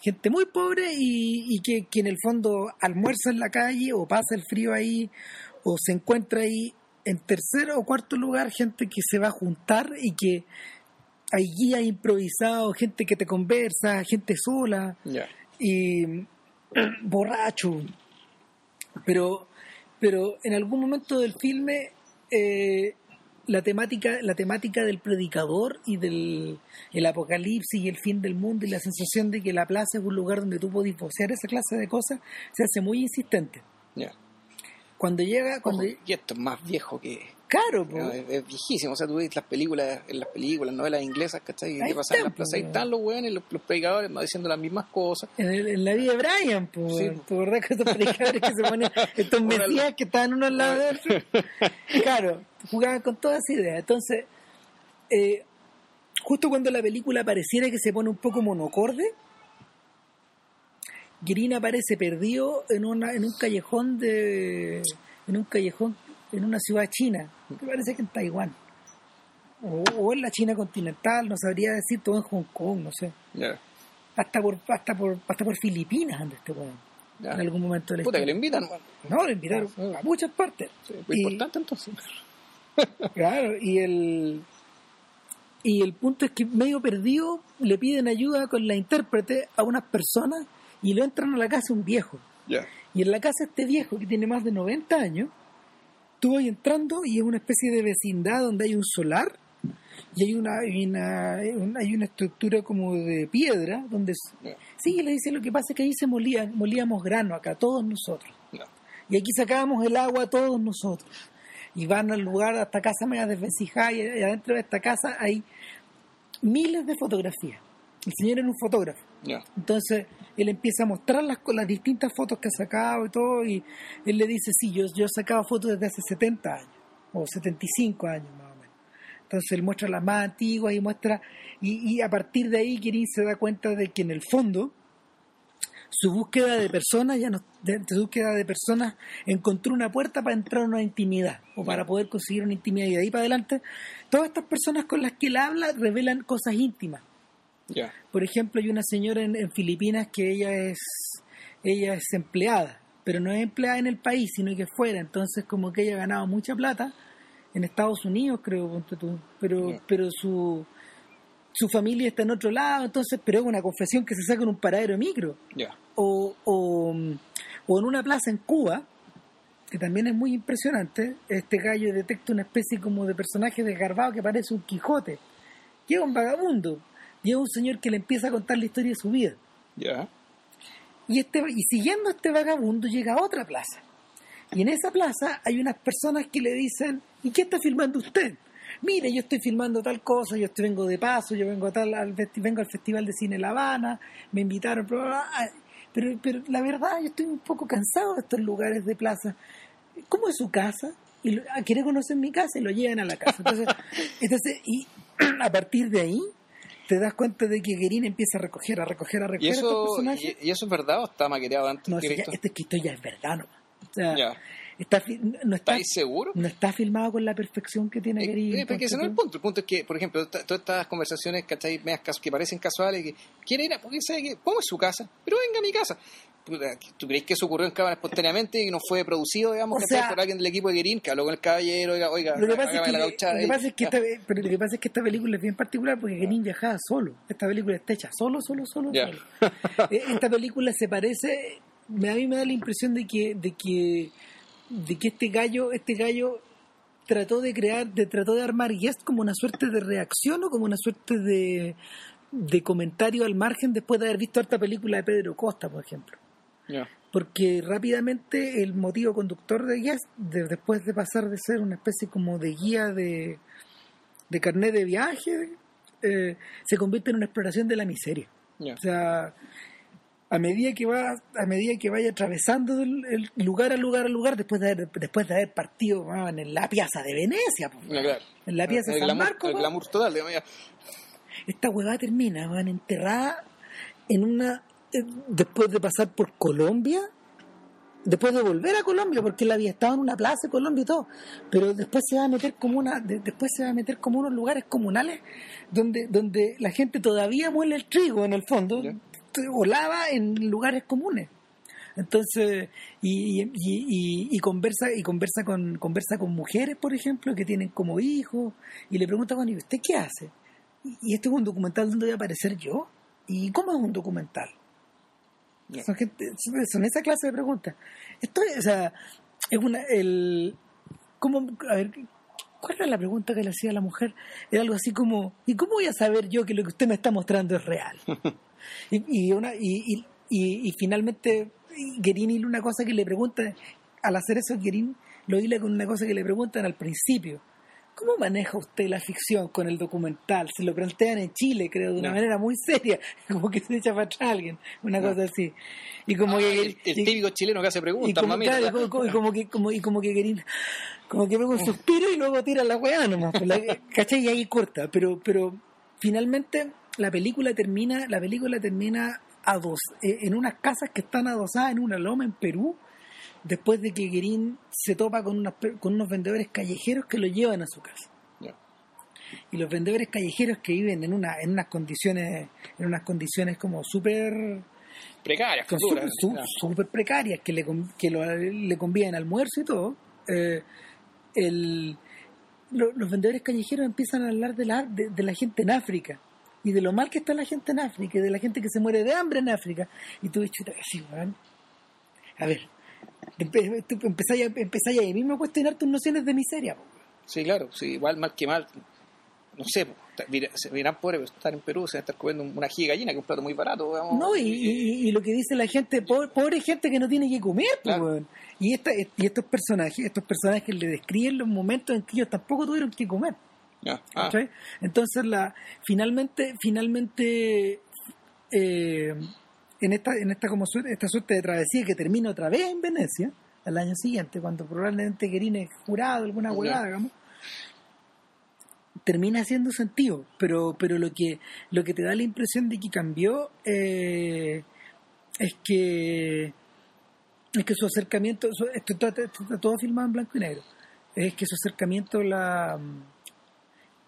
Gente muy pobre y, y que, que en el fondo almuerza en la calle o pasa el frío ahí o se encuentra ahí. En tercer o cuarto lugar, gente que se va a juntar y que hay guías improvisados, gente que te conversa, gente sola y (clears throat) borracho. Pero, pero en algún momento del filme eh, la temática, la temática del predicador y del el apocalipsis y el fin del mundo y la sensación de que la plaza es un lugar donde tú puedes vocear esa clase de cosas se hace muy insistente. Cuando llega, cuando Ojo, y esto es más viejo que. Claro, po, no, es, es viejísimo. O sea, tú ves las películas, en las películas, novelas inglesas, ¿cachai? Ahí ¿Qué pasa en las plazas? Ahí están los weones, los, los predicadores más diciendo las mismas cosas. en, el- en la vida de Brian, pues, Sí. ¿te acordás que estos predicadores que se ponen, estos (laughs) mesías que estaban uno al lado de otro? (laughs) Claro, jugaban con toda esa idea. Entonces, eh, justo cuando la película pareciera que se pone un poco monocorde, Green aparece perdido en una en un callejón de en un callejón en una ciudad china, que parece que en Taiwán. O, o en la China continental, no sabría decir, todo en Hong Kong, no sé. Hasta por hasta por hasta por Filipinas anda este weón. En algún momento de la Puta, que le historia. invitan. No, lo invitaron Sí. a muchas partes. Y- importante entonces. (laughs) Claro, y el y el punto es que medio perdido le piden ayuda con la intérprete a unas personas y lo entran a la casa un viejo. Y en la casa este viejo que tiene más de 90 años, tú vas entrando y es una especie de vecindad donde hay un solar y hay una, hay una, hay una estructura como de piedra donde sí le dice lo que pasa es que ahí se molía, molíamos grano acá todos nosotros y aquí sacábamos el agua todos nosotros. Y van al lugar, a esta casa media desvencijada, y y adentro de esta casa hay miles de fotografías. El señor era un fotógrafo. Entonces él empieza a mostrar las, distintas fotos que ha sacado y todo, y él le dice, sí, yo, yo he sacado fotos desde hace 70 años, o 75 años más o menos. Entonces él muestra las más antiguas y muestra, y, y a partir de ahí Kirin se da cuenta de que en el fondo su búsqueda de personas, ya no, de, su búsqueda de personas encontró una puerta para entrar a una intimidad, o para poder conseguir una intimidad, y de ahí para adelante, todas estas personas con las que él habla revelan cosas íntimas. Por ejemplo, hay una señora en, en Filipinas que ella es ella es empleada, pero no es empleada en el país, sino que fuera. Entonces, como que ella ha ganado mucha plata en Estados Unidos, creo, ponte tú. Pero, pero su su familia está en otro lado, entonces, pero es una confesión que se saca en un paradero de micro o, o, o en una plaza en Cuba, que también es muy impresionante, este gallo detecta una especie como de personaje desgarbado que parece un Quijote. Llega un vagabundo, llega un señor que le empieza a contar la historia de su vida. Ya. Y, este, y siguiendo a este vagabundo llega a otra plaza. Y en esa plaza hay unas personas que le dicen, ¿y qué está filmando usted? Mire, yo estoy filmando tal cosa, yo estoy, vengo de paso, yo vengo, a tal, al, vengo al Festival de Cine La Habana, me invitaron, bla, bla, bla. pero, pero la verdad yo estoy un poco cansado de estos lugares de plaza. ¿Cómo es su casa? Y lo- ah, quiere conocer mi casa y lo llevan a la casa. Entonces, (laughs) entonces y (clears throat) a partir de ahí te das cuenta de que Guerín empieza a recoger, a recoger, a ¿Y recoger a estos eso, personajes. y, y eso es verdad o está maqueteado antes No, que ya- esto? este que esto ya es verdad, no. O sea, Ya. está, no, está, ¿Estáis seguros? no está filmado con la perfección que tiene Eh, Guerín. eh, porque ese no es el punto. El punto es que, por ejemplo, todas estas conversaciones, cas- que parecen casuales, que quiere ir a, porque sabe que, ¿cómo es su casa? Pero venga a mi casa. ¿Tú crees que eso ocurrió en cámara espontáneamente y no fue producido, digamos, O sea- por alguien del equipo de Guerín, que habló con el caballero, oiga, oiga, Lo que pasa es que, la lo que pasa es que esta, pero lo que pasa es que esta película es bien particular porque Guerín viajaba solo. Esta película está hecha solo, solo, solo, Ya. solo. Eh, Esta película se parece, me- a mí me da la impresión de que, de que, de que este gallo, este gallo trató de crear, de trató de armar Guest como una suerte de reacción o como una suerte de, de comentario al margen después de haber visto esta película de Pedro Costa, por ejemplo. Porque rápidamente el motivo conductor de Guest, de- después de pasar de ser una especie como de guía de, de carnet de viaje, eh, se convierte en una exploración de la miseria. O sea, a medida que va, a medida que vaya atravesando el, el lugar a lugar a lugar, después de haber, después de haber partido en la piazza de Venecia, pues, claro. en la piazza de San glamour, Marcos, el glamour total, digamos, esta huevada termina, van enterrada en una después de pasar por Colombia, después de volver a Colombia, porque él había estado en una plaza de Colombia y todo, pero después se va a meter como una, de- después se va a meter como unos lugares comunales donde, donde la gente todavía muele el trigo en el fondo, lava en lugares comunes. Entonces, y, y, y- y conversa, y conversa con, conversa con mujeres, por ejemplo, que tienen como hijos, y le pregunta, bueno, ¿y usted qué hace? Y este es un documental donde voy a aparecer yo. ¿Y cómo es un documental? Son, gente- son- son esa clase de preguntas. Esto es, o sea, es una, el, ¿cómo, a ver, ¿cuál era la pregunta que le hacía a la mujer? Era algo así como, ¿y cómo voy a saber yo que lo que usted me está mostrando es real? (laughs) y, y, una, y, y, y, y finalmente, Guerín hila una cosa que le pregunta, al hacer eso, Guerín lo hila con una cosa que le preguntan al principio. ¿Cómo maneja usted la ficción con el documental? Se lo plantean en Chile, creo, de una manera muy seria, (laughs) como que se echa para atrás alguien, una cosa así. Y como Ah, que el, el y- típico chileno que hace y preguntas, como, mamita. claro, y como, y como que como, y como que Guerín como que pega un suspiro y luego tira la weá nomás pues, la- (laughs) ¿cachai? y ahí corta pero pero finalmente la película termina, la película termina a dos, eh, en unas casas que están adosadas en una loma en Perú, después de que Guerín se topa con, unas con unos vendedores callejeros que lo llevan a su casa. Y los vendedores callejeros que viven en, una, en unas condiciones, en unas condiciones como súper Precarias, con futuras, súper ya. su- súper precarias que le que lo- le almuerzo y todo eh, el- lo- los vendedores callejeros empiezan a hablar de la, de, de la gente en África y de lo mal que está la gente en África y de la gente que se muere de hambre en África y tú dices así a ver tú empezáis a, empezáis ahí mismo a cuestionar tus nociones de miseria po. Sí, claro, sí, igual mal que mal. No sé, po, mira- se dirán pobres, pero estar en Perú, se van a estar comiendo una giga gallina, que es un plato muy barato. digamos. No, y, y- y lo que dice la gente, pobre, pobre gente que no tiene que comer, Claro. Y, esta, y estos personajes, estos personajes le describen los momentos en que ellos tampoco tuvieron que comer. Ah. Entonces, la, finalmente, finalmente, eh, en esta, en esta como suerte, esta suerte de travesía que termina otra vez en Venecia, al año siguiente, cuando probablemente Guerín es jurado, alguna huevada, digamos, termina haciendo sentido, pero, pero lo que lo que te da la impresión de que cambió eh, es que es que su acercamiento, su- esto, está- esto está todo filmado en blanco y negro, es que su acercamiento la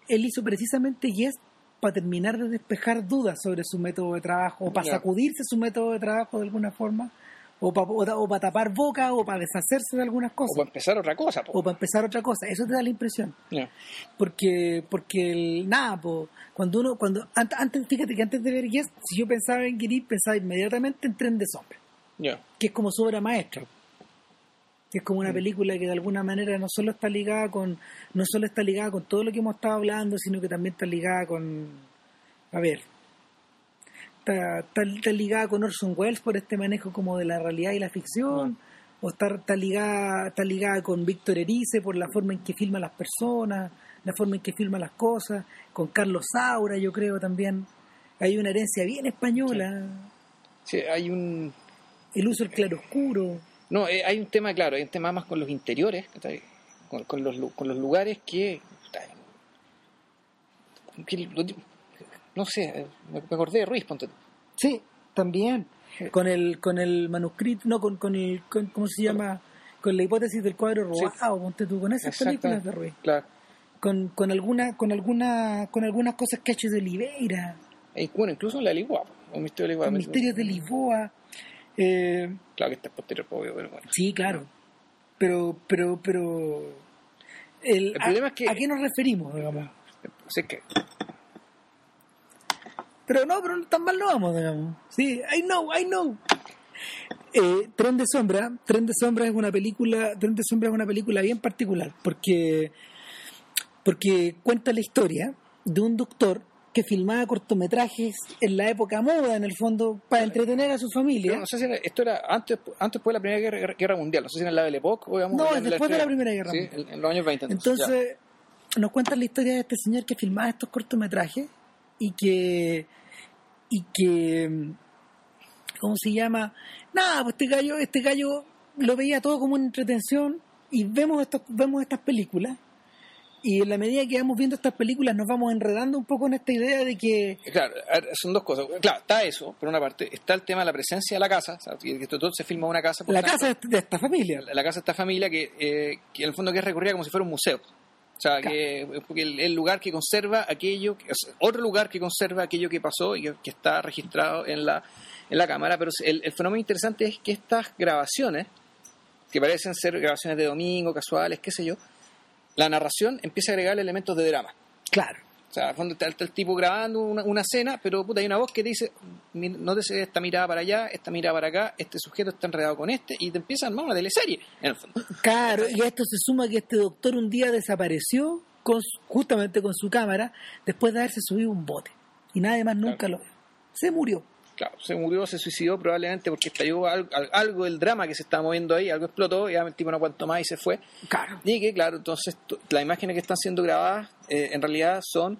él hizo precisamente Yes para terminar de despejar dudas sobre su método de trabajo, o para Ya. sacudirse su método de trabajo de alguna forma, o para tapar boca, o para deshacerse de algunas O cosas, para empezar otra cosa, po. o para empezar otra cosa. Eso te da la impresión porque porque el, nada po, cuando uno cuando ant- antes fíjate que antes de ver Yes si yo pensaba en Guiri pensaba inmediatamente en Tren de Sombra que es como su obra maestra es como una Mm. película que de alguna manera no solo está ligada con no solo está ligada con todo lo que hemos estado hablando sino que también está ligada con a ver está, está, está ligada con Orson Welles por este manejo como de la realidad y la ficción o está, está ligada está ligada con Víctor Erice por la forma en que filma las personas la forma en que filma las cosas con Carlos Saura yo creo también hay una herencia bien española Sí, hay un. el uso del claroscuro No, eh, hay un tema, claro, hay un tema más con los interiores, con, con los, con los lugares que. no sé, eh, me, me acordé de Ruiz, ponte. Sí, también. Con el, con el manuscrito, no, con, con el, con- ¿cómo se llama? Con la hipótesis del cuadro robado, ponte tú, con esas películas de Ruiz. Claro. Con, con alguna, con alguna, con algunas cosas que ha hecho de Oliveira, Eh, bueno, incluso la Ligua, un misterio de Ligua. con misterios de Lisboa. Eh, Claro que está posterior, obvio, pero bueno. sí, claro. Pero, pero, pero. El, El problema a, es que- ¿A qué nos referimos, digamos? Así que, Pero no, pero tan mal no vamos, digamos. Sí, I know, I know. Eh, Tren de Sombra, Tren de Sombra es una película, Tren de Sombra es una película bien particular, porque, porque cuenta la historia de un doctor que filmaba cortometrajes en la época moda, en el fondo, para entretener a su pero familia. no sé si era- esto era antes, antes después de la Primera Guerra, Guerra Mundial, no sé si era en la Belle Époque o digamos, No, es después de la estrella. Primera Guerra Sí, Mundial. en, en los años 20. Entonces, Entonces, nos cuentan la historia de este señor que filmaba estos cortometrajes y que. y que. ¿Cómo se llama? Nada, pues este gallo, este gallo lo veía todo como una entretención y vemos, estos, vemos estas películas. Y en la medida que vamos viendo estas películas nos vamos enredando un poco en esta idea de que. Claro, son dos cosas. Claro, está eso, por una parte, está el tema de la presencia de la casa, o sea, que esto todo se filma en una casa. por la tanto, casa de esta familia, la, la casa de esta familia que, eh, que en el fondo que es recorrida como si fuera un museo. O sea, que porque el, el lugar que conserva aquello, otro lugar que conserva aquello que pasó y que, que está registrado en la, en la cámara. Pero el, el fenómeno interesante es que estas grabaciones, que parecen ser grabaciones de domingo, casuales, qué sé yo, la narración empieza a agregar elementos de drama. claro. O sea, al fondo está, el tipo grabando una, una escena, pero puta, hay una voz que te dice, "Mi- no te esta mirada para allá, esta mirada para acá, este sujeto está enredado con este, y te empieza a armar una teleserie, en el fondo. Claro, y a esto se suma que este doctor un día desapareció con, justamente con su cámara después de haberse subido un bote. Y nadie más nunca lo Se murió. Claro, se murió, se suicidó probablemente porque estalló algo, algo del drama que se estaba moviendo ahí, algo explotó, y ya el tipo no aguantó más y se fue. Claro. Y que, claro, entonces las imágenes que están siendo grabadas eh, en realidad son.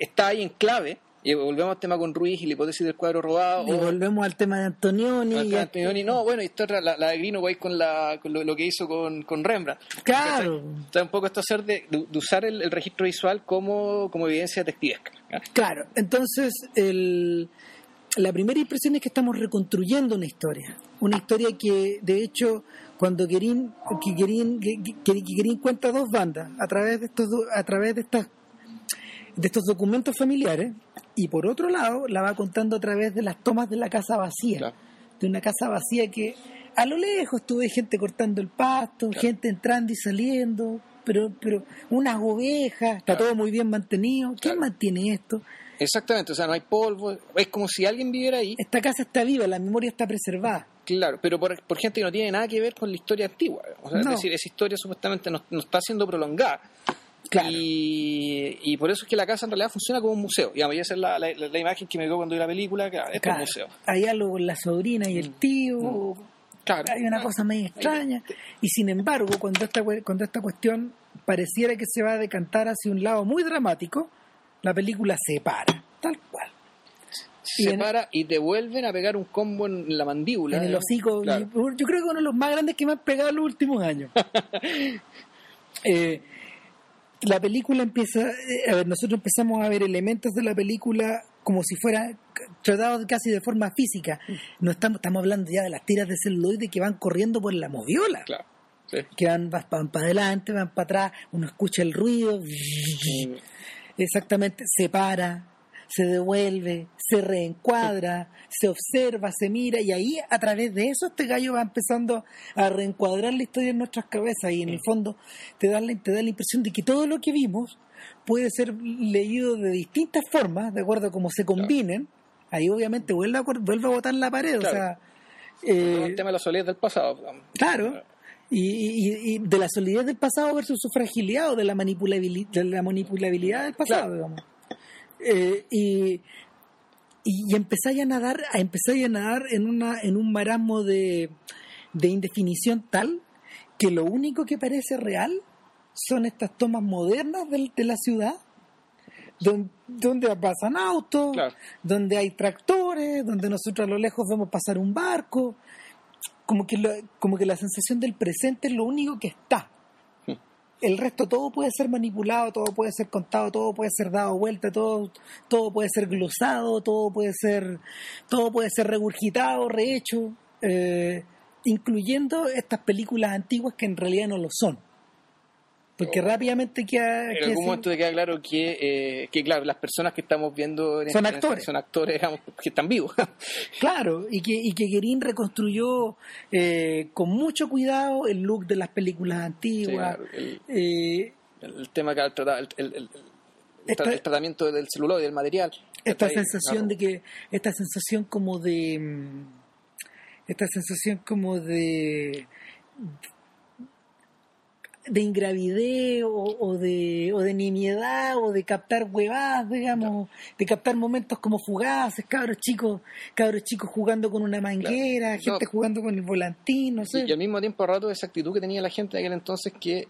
Está ahí en clave Y volvemos al tema con Ruiz y la hipótesis del cuadro robado. Y o- volvemos al tema de Antonioni. Ah, y Antonioni, no, bueno, y esta otra, la, la de Greenaway con, la, con lo, lo que hizo con, con Rembrandt. Claro. Sea, un poco esto hacer de, usar el, el registro visual como, como evidencia detectivesca. Claro, entonces el, la primera impresión es que estamos reconstruyendo una historia. Una historia que, de hecho, cuando Guerín, que Guerín, que, Guerín cuenta dos bandas a través de estos, a través de estas de estos documentos familiares y por otro lado la va contando a través de las tomas de la casa vacía Claro. de una casa vacía que a lo lejos tuve gente cortando el pasto gente entrando y saliendo pero pero unas ovejas está todo muy bien mantenido ¿quién mantiene esto? Exactamente, o sea, no hay polvo. Es como si alguien viviera ahí, esta casa está viva la memoria está preservada claro, pero por, por gente que no tiene nada que ver con la historia antigua. O sea, No. Es decir, esa historia supuestamente no, no está siendo prolongada. Claro. Y, y por eso es que la casa en realidad funciona como un museo. Digamos, y esa es la, la- la imagen que me dio cuando vi la película, que es Claro, un museo. hay algo con la sobrina y el tío Claro. hay una cosa medio extraña y sin embargo cuando esta cuando esta cuestión pareciera que se va a decantar hacia un lado muy dramático la película se para tal cual y se en- para y te vuelven a pegar un combo en la mandíbula. en el hocico Claro. yo creo que uno de los más grandes que me han pegado en los últimos años (laughs) Eh, la película empieza eh, a ver nosotros empezamos a ver elementos de la película como si fuera tratados casi de forma física no estamos estamos hablando ya de las tiras de celuloide que van corriendo por la moviola Claro. Sí. que van, van para adelante, van para atrás, uno escucha el ruido, exactamente, se para, se devuelve, se reencuadra, se observa, se mira, y ahí a través de eso este gallo va empezando a reencuadrar la historia en nuestras cabezas y en el fondo te da la, te da la impresión de que todo lo que vimos puede ser leído de distintas formas, de acuerdo a cómo se combinen. Ahí obviamente vuelve a, vuelve a botar la pared, o sea... Es eh, tema de la solidez del pasado. Claro. Y, y- y de la solidez del pasado versus su fragilidad o de la, manipulabili- de la manipulabilidad del pasado, Claro. digamos. Eh, y, y, empezáis a nadar, a empezáis a nadar en una, en un marasmo de, de indefinición tal que lo único que parece real son estas tomas modernas del- de, la ciudad don- donde pasan autos, Claro. donde hay tractores, donde nosotros a lo lejos vemos pasar un barco, como que, lo- como que la sensación del presente es lo único que está. Hmm. El resto todo puede ser manipulado, todo puede ser contado, todo puede ser dado vuelta, todo, todo puede ser glosado, todo puede ser, todo puede ser regurgitado, rehecho, eh, incluyendo estas películas antiguas que en realidad no lo son. Porque Oh. rápidamente queda, En queda algún momento te queda claro que, eh, que claro, las personas que estamos viendo en Son actores. son actores, digamos, que están vivos. (laughs) Claro, y que, y que Guerín reconstruyó eh, con mucho cuidado el look de las películas Sí, antiguas. claro, el, eh, el tema que el, trata- el- el- el- Esta- tratamiento del celuloide, del material. esta sensación de que, esta sensación como de, esta sensación como de, de ingravidez o, o de, o de nimiedad o de captar huevadas, digamos, de captar momentos como fugaces, cabros chicos, cabros chicos jugando con una manguera, Claro. gente No. jugando con el volantín, no sé. Y, y al mismo tiempo, a rato, esa actitud que tenía la gente de aquel entonces que,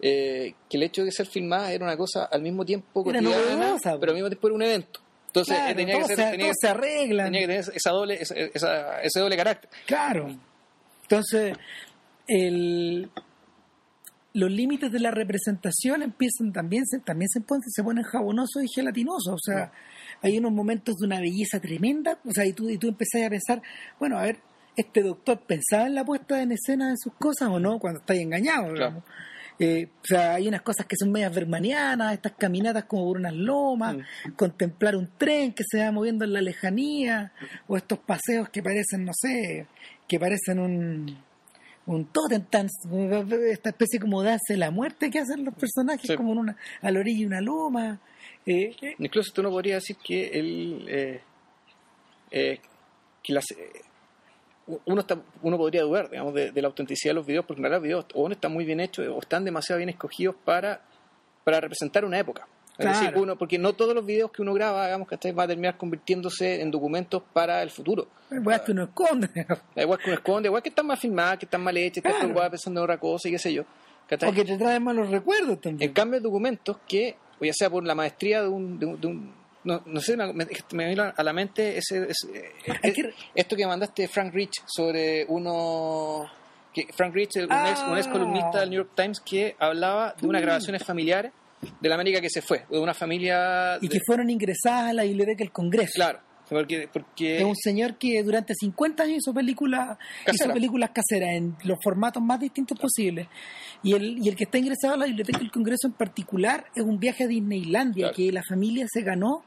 eh, que el hecho de ser filmada era una cosa al mismo tiempo Era cotidiana, pero al mismo tiempo era un evento. Entonces Claro, tenía, que ser, se, tenía, se arreglan. tenía que tener esa doble, esa, esa- ese doble carácter. Claro. Entonces, el, los límites de la representación empiezan también, se, también se, ponen, se ponen jabonosos y gelatinosos. O sea, hay unos momentos de una belleza tremenda. O sea, y tú, y tú empezás a pensar, bueno, a ver, este doctor pensaba en la puesta en escena de sus cosas o no, cuando estáis engañado, digamos. Eh, o sea, hay unas cosas que son medias bermanianas, estas caminatas como por unas lomas, contemplar un tren que se va moviendo en la lejanía, o estos paseos que parecen, no sé, que parecen un, un Totem esta especie como danza de la muerte que hacen los personajes, Sí. como en una, a la orilla de una loma. Eh, Incluso tú no podrías decir que él, eh, eh, que las, eh, uno, está, uno podría dudar digamos, de, de la autenticidad de los videos, porque en realidad los videos o no están muy bien hechos o están demasiado bien escogidos para, para representar una época. Es Claro. decir, uno, porque no todos los videos que uno graba, digamos, que va a terminar convirtiéndose en documentos para el futuro. weas que uno esconde. Igual que uno esconde, igual que están mal filmadas, que están mal hechas, que están Claro. pensando en otra cosa y qué sé yo. ¿cachai? o que te traen malos recuerdos también. En cambio, documentos que, o ya sea por la maestría de un, de un, de un- no, no sé, me, me vino a la mente ese, ese- Hay que- esto que mandaste Frank Rich sobre uno que Frank Rich, un, Ah. ex, un ex columnista del New York Times que hablaba de unas grabaciones familiares de la América que se fue, de una familia y de- que fueron ingresadas a la biblioteca del Congreso. claro, porque, porque Es un señor que durante 50 años hizo películas, hizo películas caseras en los formatos más distintos posibles. Y el, y el que está ingresado a la Biblioteca del Congreso en particular es un viaje a Disneylandia Claro. que la familia se ganó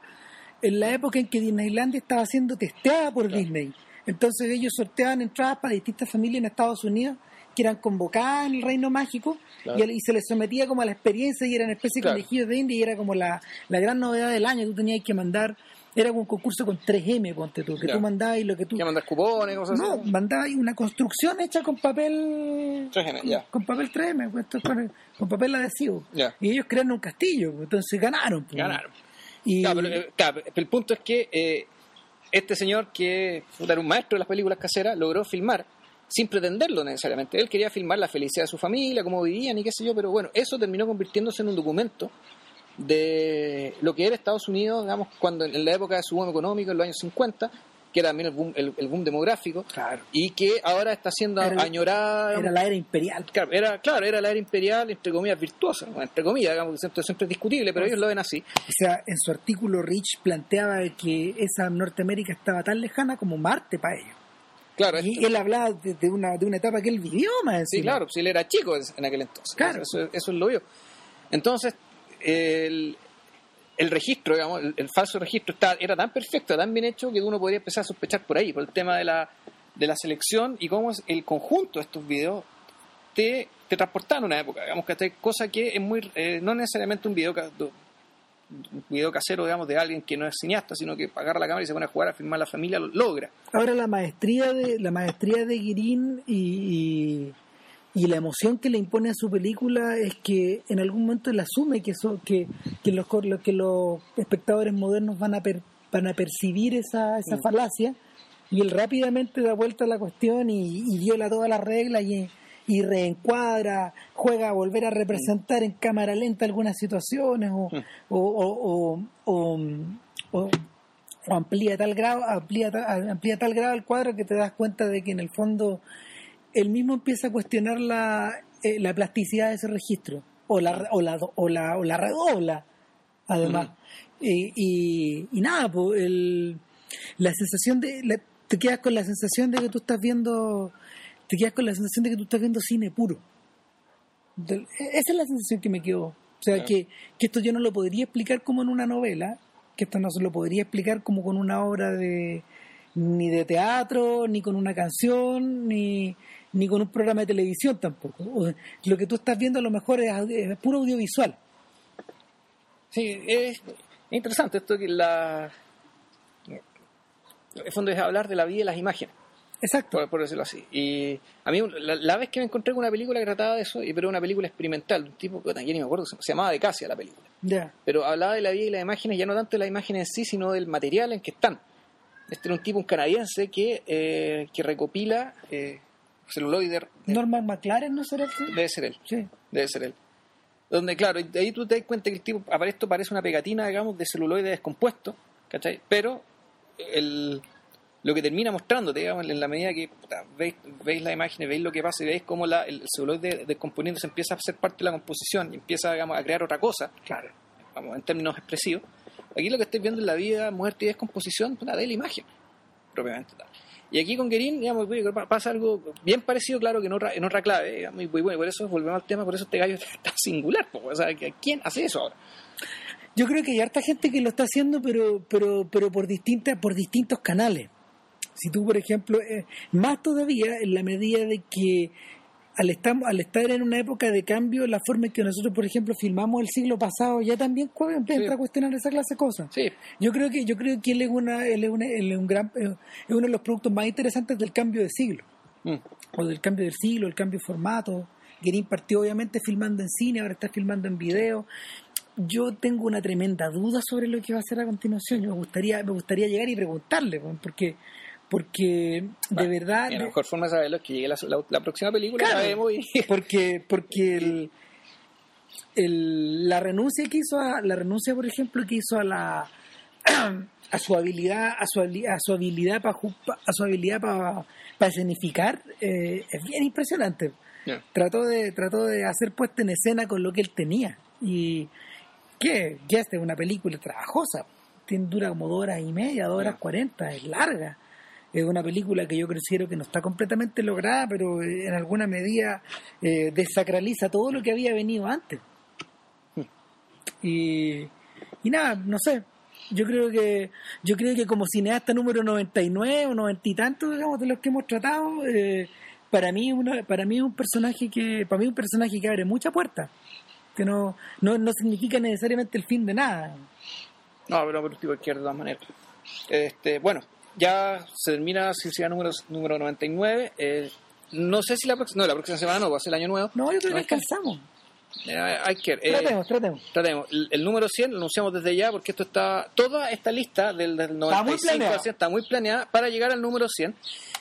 en la época en que Disneylandia estaba siendo testeada por Disney. Entonces ellos sorteaban entradas para distintas familias en Estados Unidos que eran convocadas en el Reino Mágico Claro. y, se les sometía como a la experiencia y eran especie de Claro. conejillos de India y era como la, la gran novedad del año. Tú tenías que mandar, era un concurso con 3M, ponte tú, que Ya. tú mandabas y lo que tú... que mandar cupones, cosas No, así. mandabas una construcción hecha con papel... 3M, con, ya. con papel 3M, pues, con, con papel adhesivo. Ya. Y ellos crearon un castillo, pues, entonces ganaron. pues. Ganaron. Y, Claro, pero, eh, claro, pero el punto es que eh, este señor, que era un maestro de las películas caseras, logró filmar sin pretenderlo necesariamente. Él quería filmar la felicidad de su familia, cómo vivían y qué sé yo, pero bueno, eso terminó convirtiéndose en un documento de lo que era Estados Unidos, digamos, cuando en la época de su boom económico, en los años 50, que era también el boom, el, el boom demográfico, Claro. y que ahora está siendo Era añorada. Era la era imperial. Claro, era, claro, era la era imperial, entre comillas, virtuosa, entre comillas, digamos, que siempre, siempre es discutible, pero ellos lo ven así. O sea, en su artículo Rich planteaba que esa Norteamérica estaba tan lejana como Marte para ellos. Claro, Y esto- él hablaba de, de una, de una etapa que él vivió más Sí, claro, si él era chico en aquel entonces. Claro. Eso, eso es lo vio. Entonces, el, el registro, digamos, el, el falso registro está, era tan perfecto, tan bien hecho, que uno podría empezar a sospechar por ahí, por el tema de la, de la selección y cómo es el conjunto de estos videos te, te transportan a una época, digamos, que hay cosa que es muy, eh, no necesariamente un video, un video casero, digamos, de alguien que no es cineasta, sino que agarra la cámara y se pone a jugar a filmar la familia, lo logra. Ahora la maestría de la maestría de Guirín y, y, y la emoción que le impone a su película es que en algún momento él asume que eso que, que los que los espectadores modernos van a per- van a percibir esa, esa Mm. falacia y él rápidamente da vuelta a la cuestión y, y viola todas las reglas y, y reencuadra, juega a volver a representar en cámara lenta algunas situaciones o, Mm. o, o- o- amplía tal grado amplía, amplía tal grado el cuadro que te das cuenta de que en el fondo él mismo empieza a cuestionar la, eh, la plasticidad de ese registro o la o la o la, o la redobla además y, y, y nada pues el, la sensación de la- te quedas con la sensación de que tú estás viendo te quedas con la sensación de que tú estás viendo cine puro esa es la sensación que me quedó o sea Claro. que, que esto yo no lo podría explicar como en una novela que esto no se lo podría explicar como con una obra de ni de teatro, ni con una canción, ni, ni con un programa de televisión tampoco. O- Lo que tú estás viendo a lo mejor es, es puro audiovisual. Sí, es interesante esto que la... En el fondo es hablar de la vida y las imágenes. Exacto. por, por decirlo así. Y a mí, la, la vez que me encontré con una película que trataba de eso, y pero una película experimental, de un tipo que ya ni me acuerdo, se, se llamaba De Casia la película. Ya. Pero hablaba de la vida y las imágenes, ya no tanto de las imágenes en sí, sino del material en que están. Este era un tipo, un canadiense, que, eh, que recopila eh, celuloide. Norman McLaren, ¿no será el que? Debe ser él, Sí. debe ser él. Donde, claro, ahí tú te das cuenta que el tipo, para esto parece una pegatina, digamos, de celuloide descompuesto, ¿cachai? Pero el, lo que termina mostrándote, digamos, en la medida que puta, veis, veis la imagen, veis lo que pasa y veis cómo la, el celuloide descomponiéndose empieza a ser parte de la composición y empieza, digamos, a crear otra cosa, Claro. vamos, en términos expresivos. Aquí lo que estáis viendo es la vida, muerte y descomposición puta, de la imagen, propiamente tal. Y aquí con Guerin, digamos, pasa algo bien parecido, claro, que en otra, en otra clave, digamos, y, bueno, por eso volvemos al tema, por eso este gallo (laughs) está singular, po, o sea, ¿quién hace eso ahora? Yo creo que hay harta gente que lo está haciendo, pero, pero, pero por distintas, por distintos canales. Si tú, por ejemplo, eh, más todavía en la medida de que al estar, al estar en una época de cambio, la forma en que nosotros, por ejemplo, filmamos el siglo pasado, ya también entra Sí. a cuestionar esa clase de cosas. Sí, Yo creo que, yo creo que él es una, él es una- él es un gran, eh, es uno de los productos más interesantes del cambio de siglo Mm. o del cambio del siglo, el cambio de formato. Guerin partió obviamente filmando en cine, ahora está filmando en video. Yo tengo una tremenda duda sobre lo que va a hacer a continuación. Yo me gustaría, me gustaría llegar y preguntarle, weón, porque, de verdad, la mejor forma de saberlo es que llegue la, la- la próxima película, Claro. la vemos y... (laughs) porque, porque el, el- la renuncia que hizo a, la renuncia, por ejemplo, que hizo a la (clears throat) a su habilidad, a su, a su habilidad para a su habilidad para escenificar, eh, es bien impresionante. Trató de, trató de hacer puesta en escena con lo que él tenía. Y que ya esta es una película trabajosa. Tiene, dura como dos horas y media, dos horas cuarenta, es larga. Es una película que yo considero que no está completamente lograda, pero eh, en alguna medida eh, desacraliza todo lo que había venido antes. Y, y nada, no sé. Yo creo que yo creo que como cineasta número 99 o 90 y tantos, digamos, de los que hemos tratado, eh, para mí uno, para mí es un personaje que para mí es un personaje que abre mucha puerta, que no, no no significa necesariamente el fin de nada. No, pero por de todas maneras. Este, bueno, ya se termina Silsila número, número 99. Eh, no sé si la próxima, no, la próxima semana no, va a ser el año nuevo. No, yo creo que alcanzamos. Eh, hay que eh, Tratemos, tratemos. Tratemos. El, el número 100 lo anunciamos desde ya porque esto está. Toda esta lista del, del Está muy 95 planeada. al 100 está muy planeada para llegar al número 100.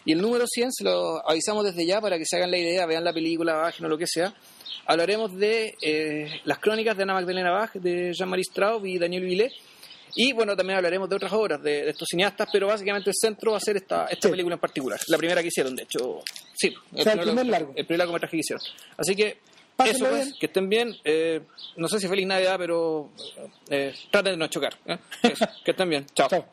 Y el número 100 se lo avisamos desde ya para que se hagan la idea, vean la película, bajen o lo que sea. Hablaremos de eh, las crónicas de Ana Magdalena Bach, de Jean-Marie Straub y Daniel Villet. Y bueno, también hablaremos de otras obras de, de estos cineastas, pero básicamente el centro va a ser esta, esta Sí. película en particular. La primera que hicieron, de hecho. Sí, O sea, el primer largo. El primer largometraje que hicieron. Así que Pásenlo eso pues, bien. que estén bien. Eh, no sé si feliz Navidad, pero eh, traten de no chocar. ¿eh? Eso, que estén bien. Chao. Chao.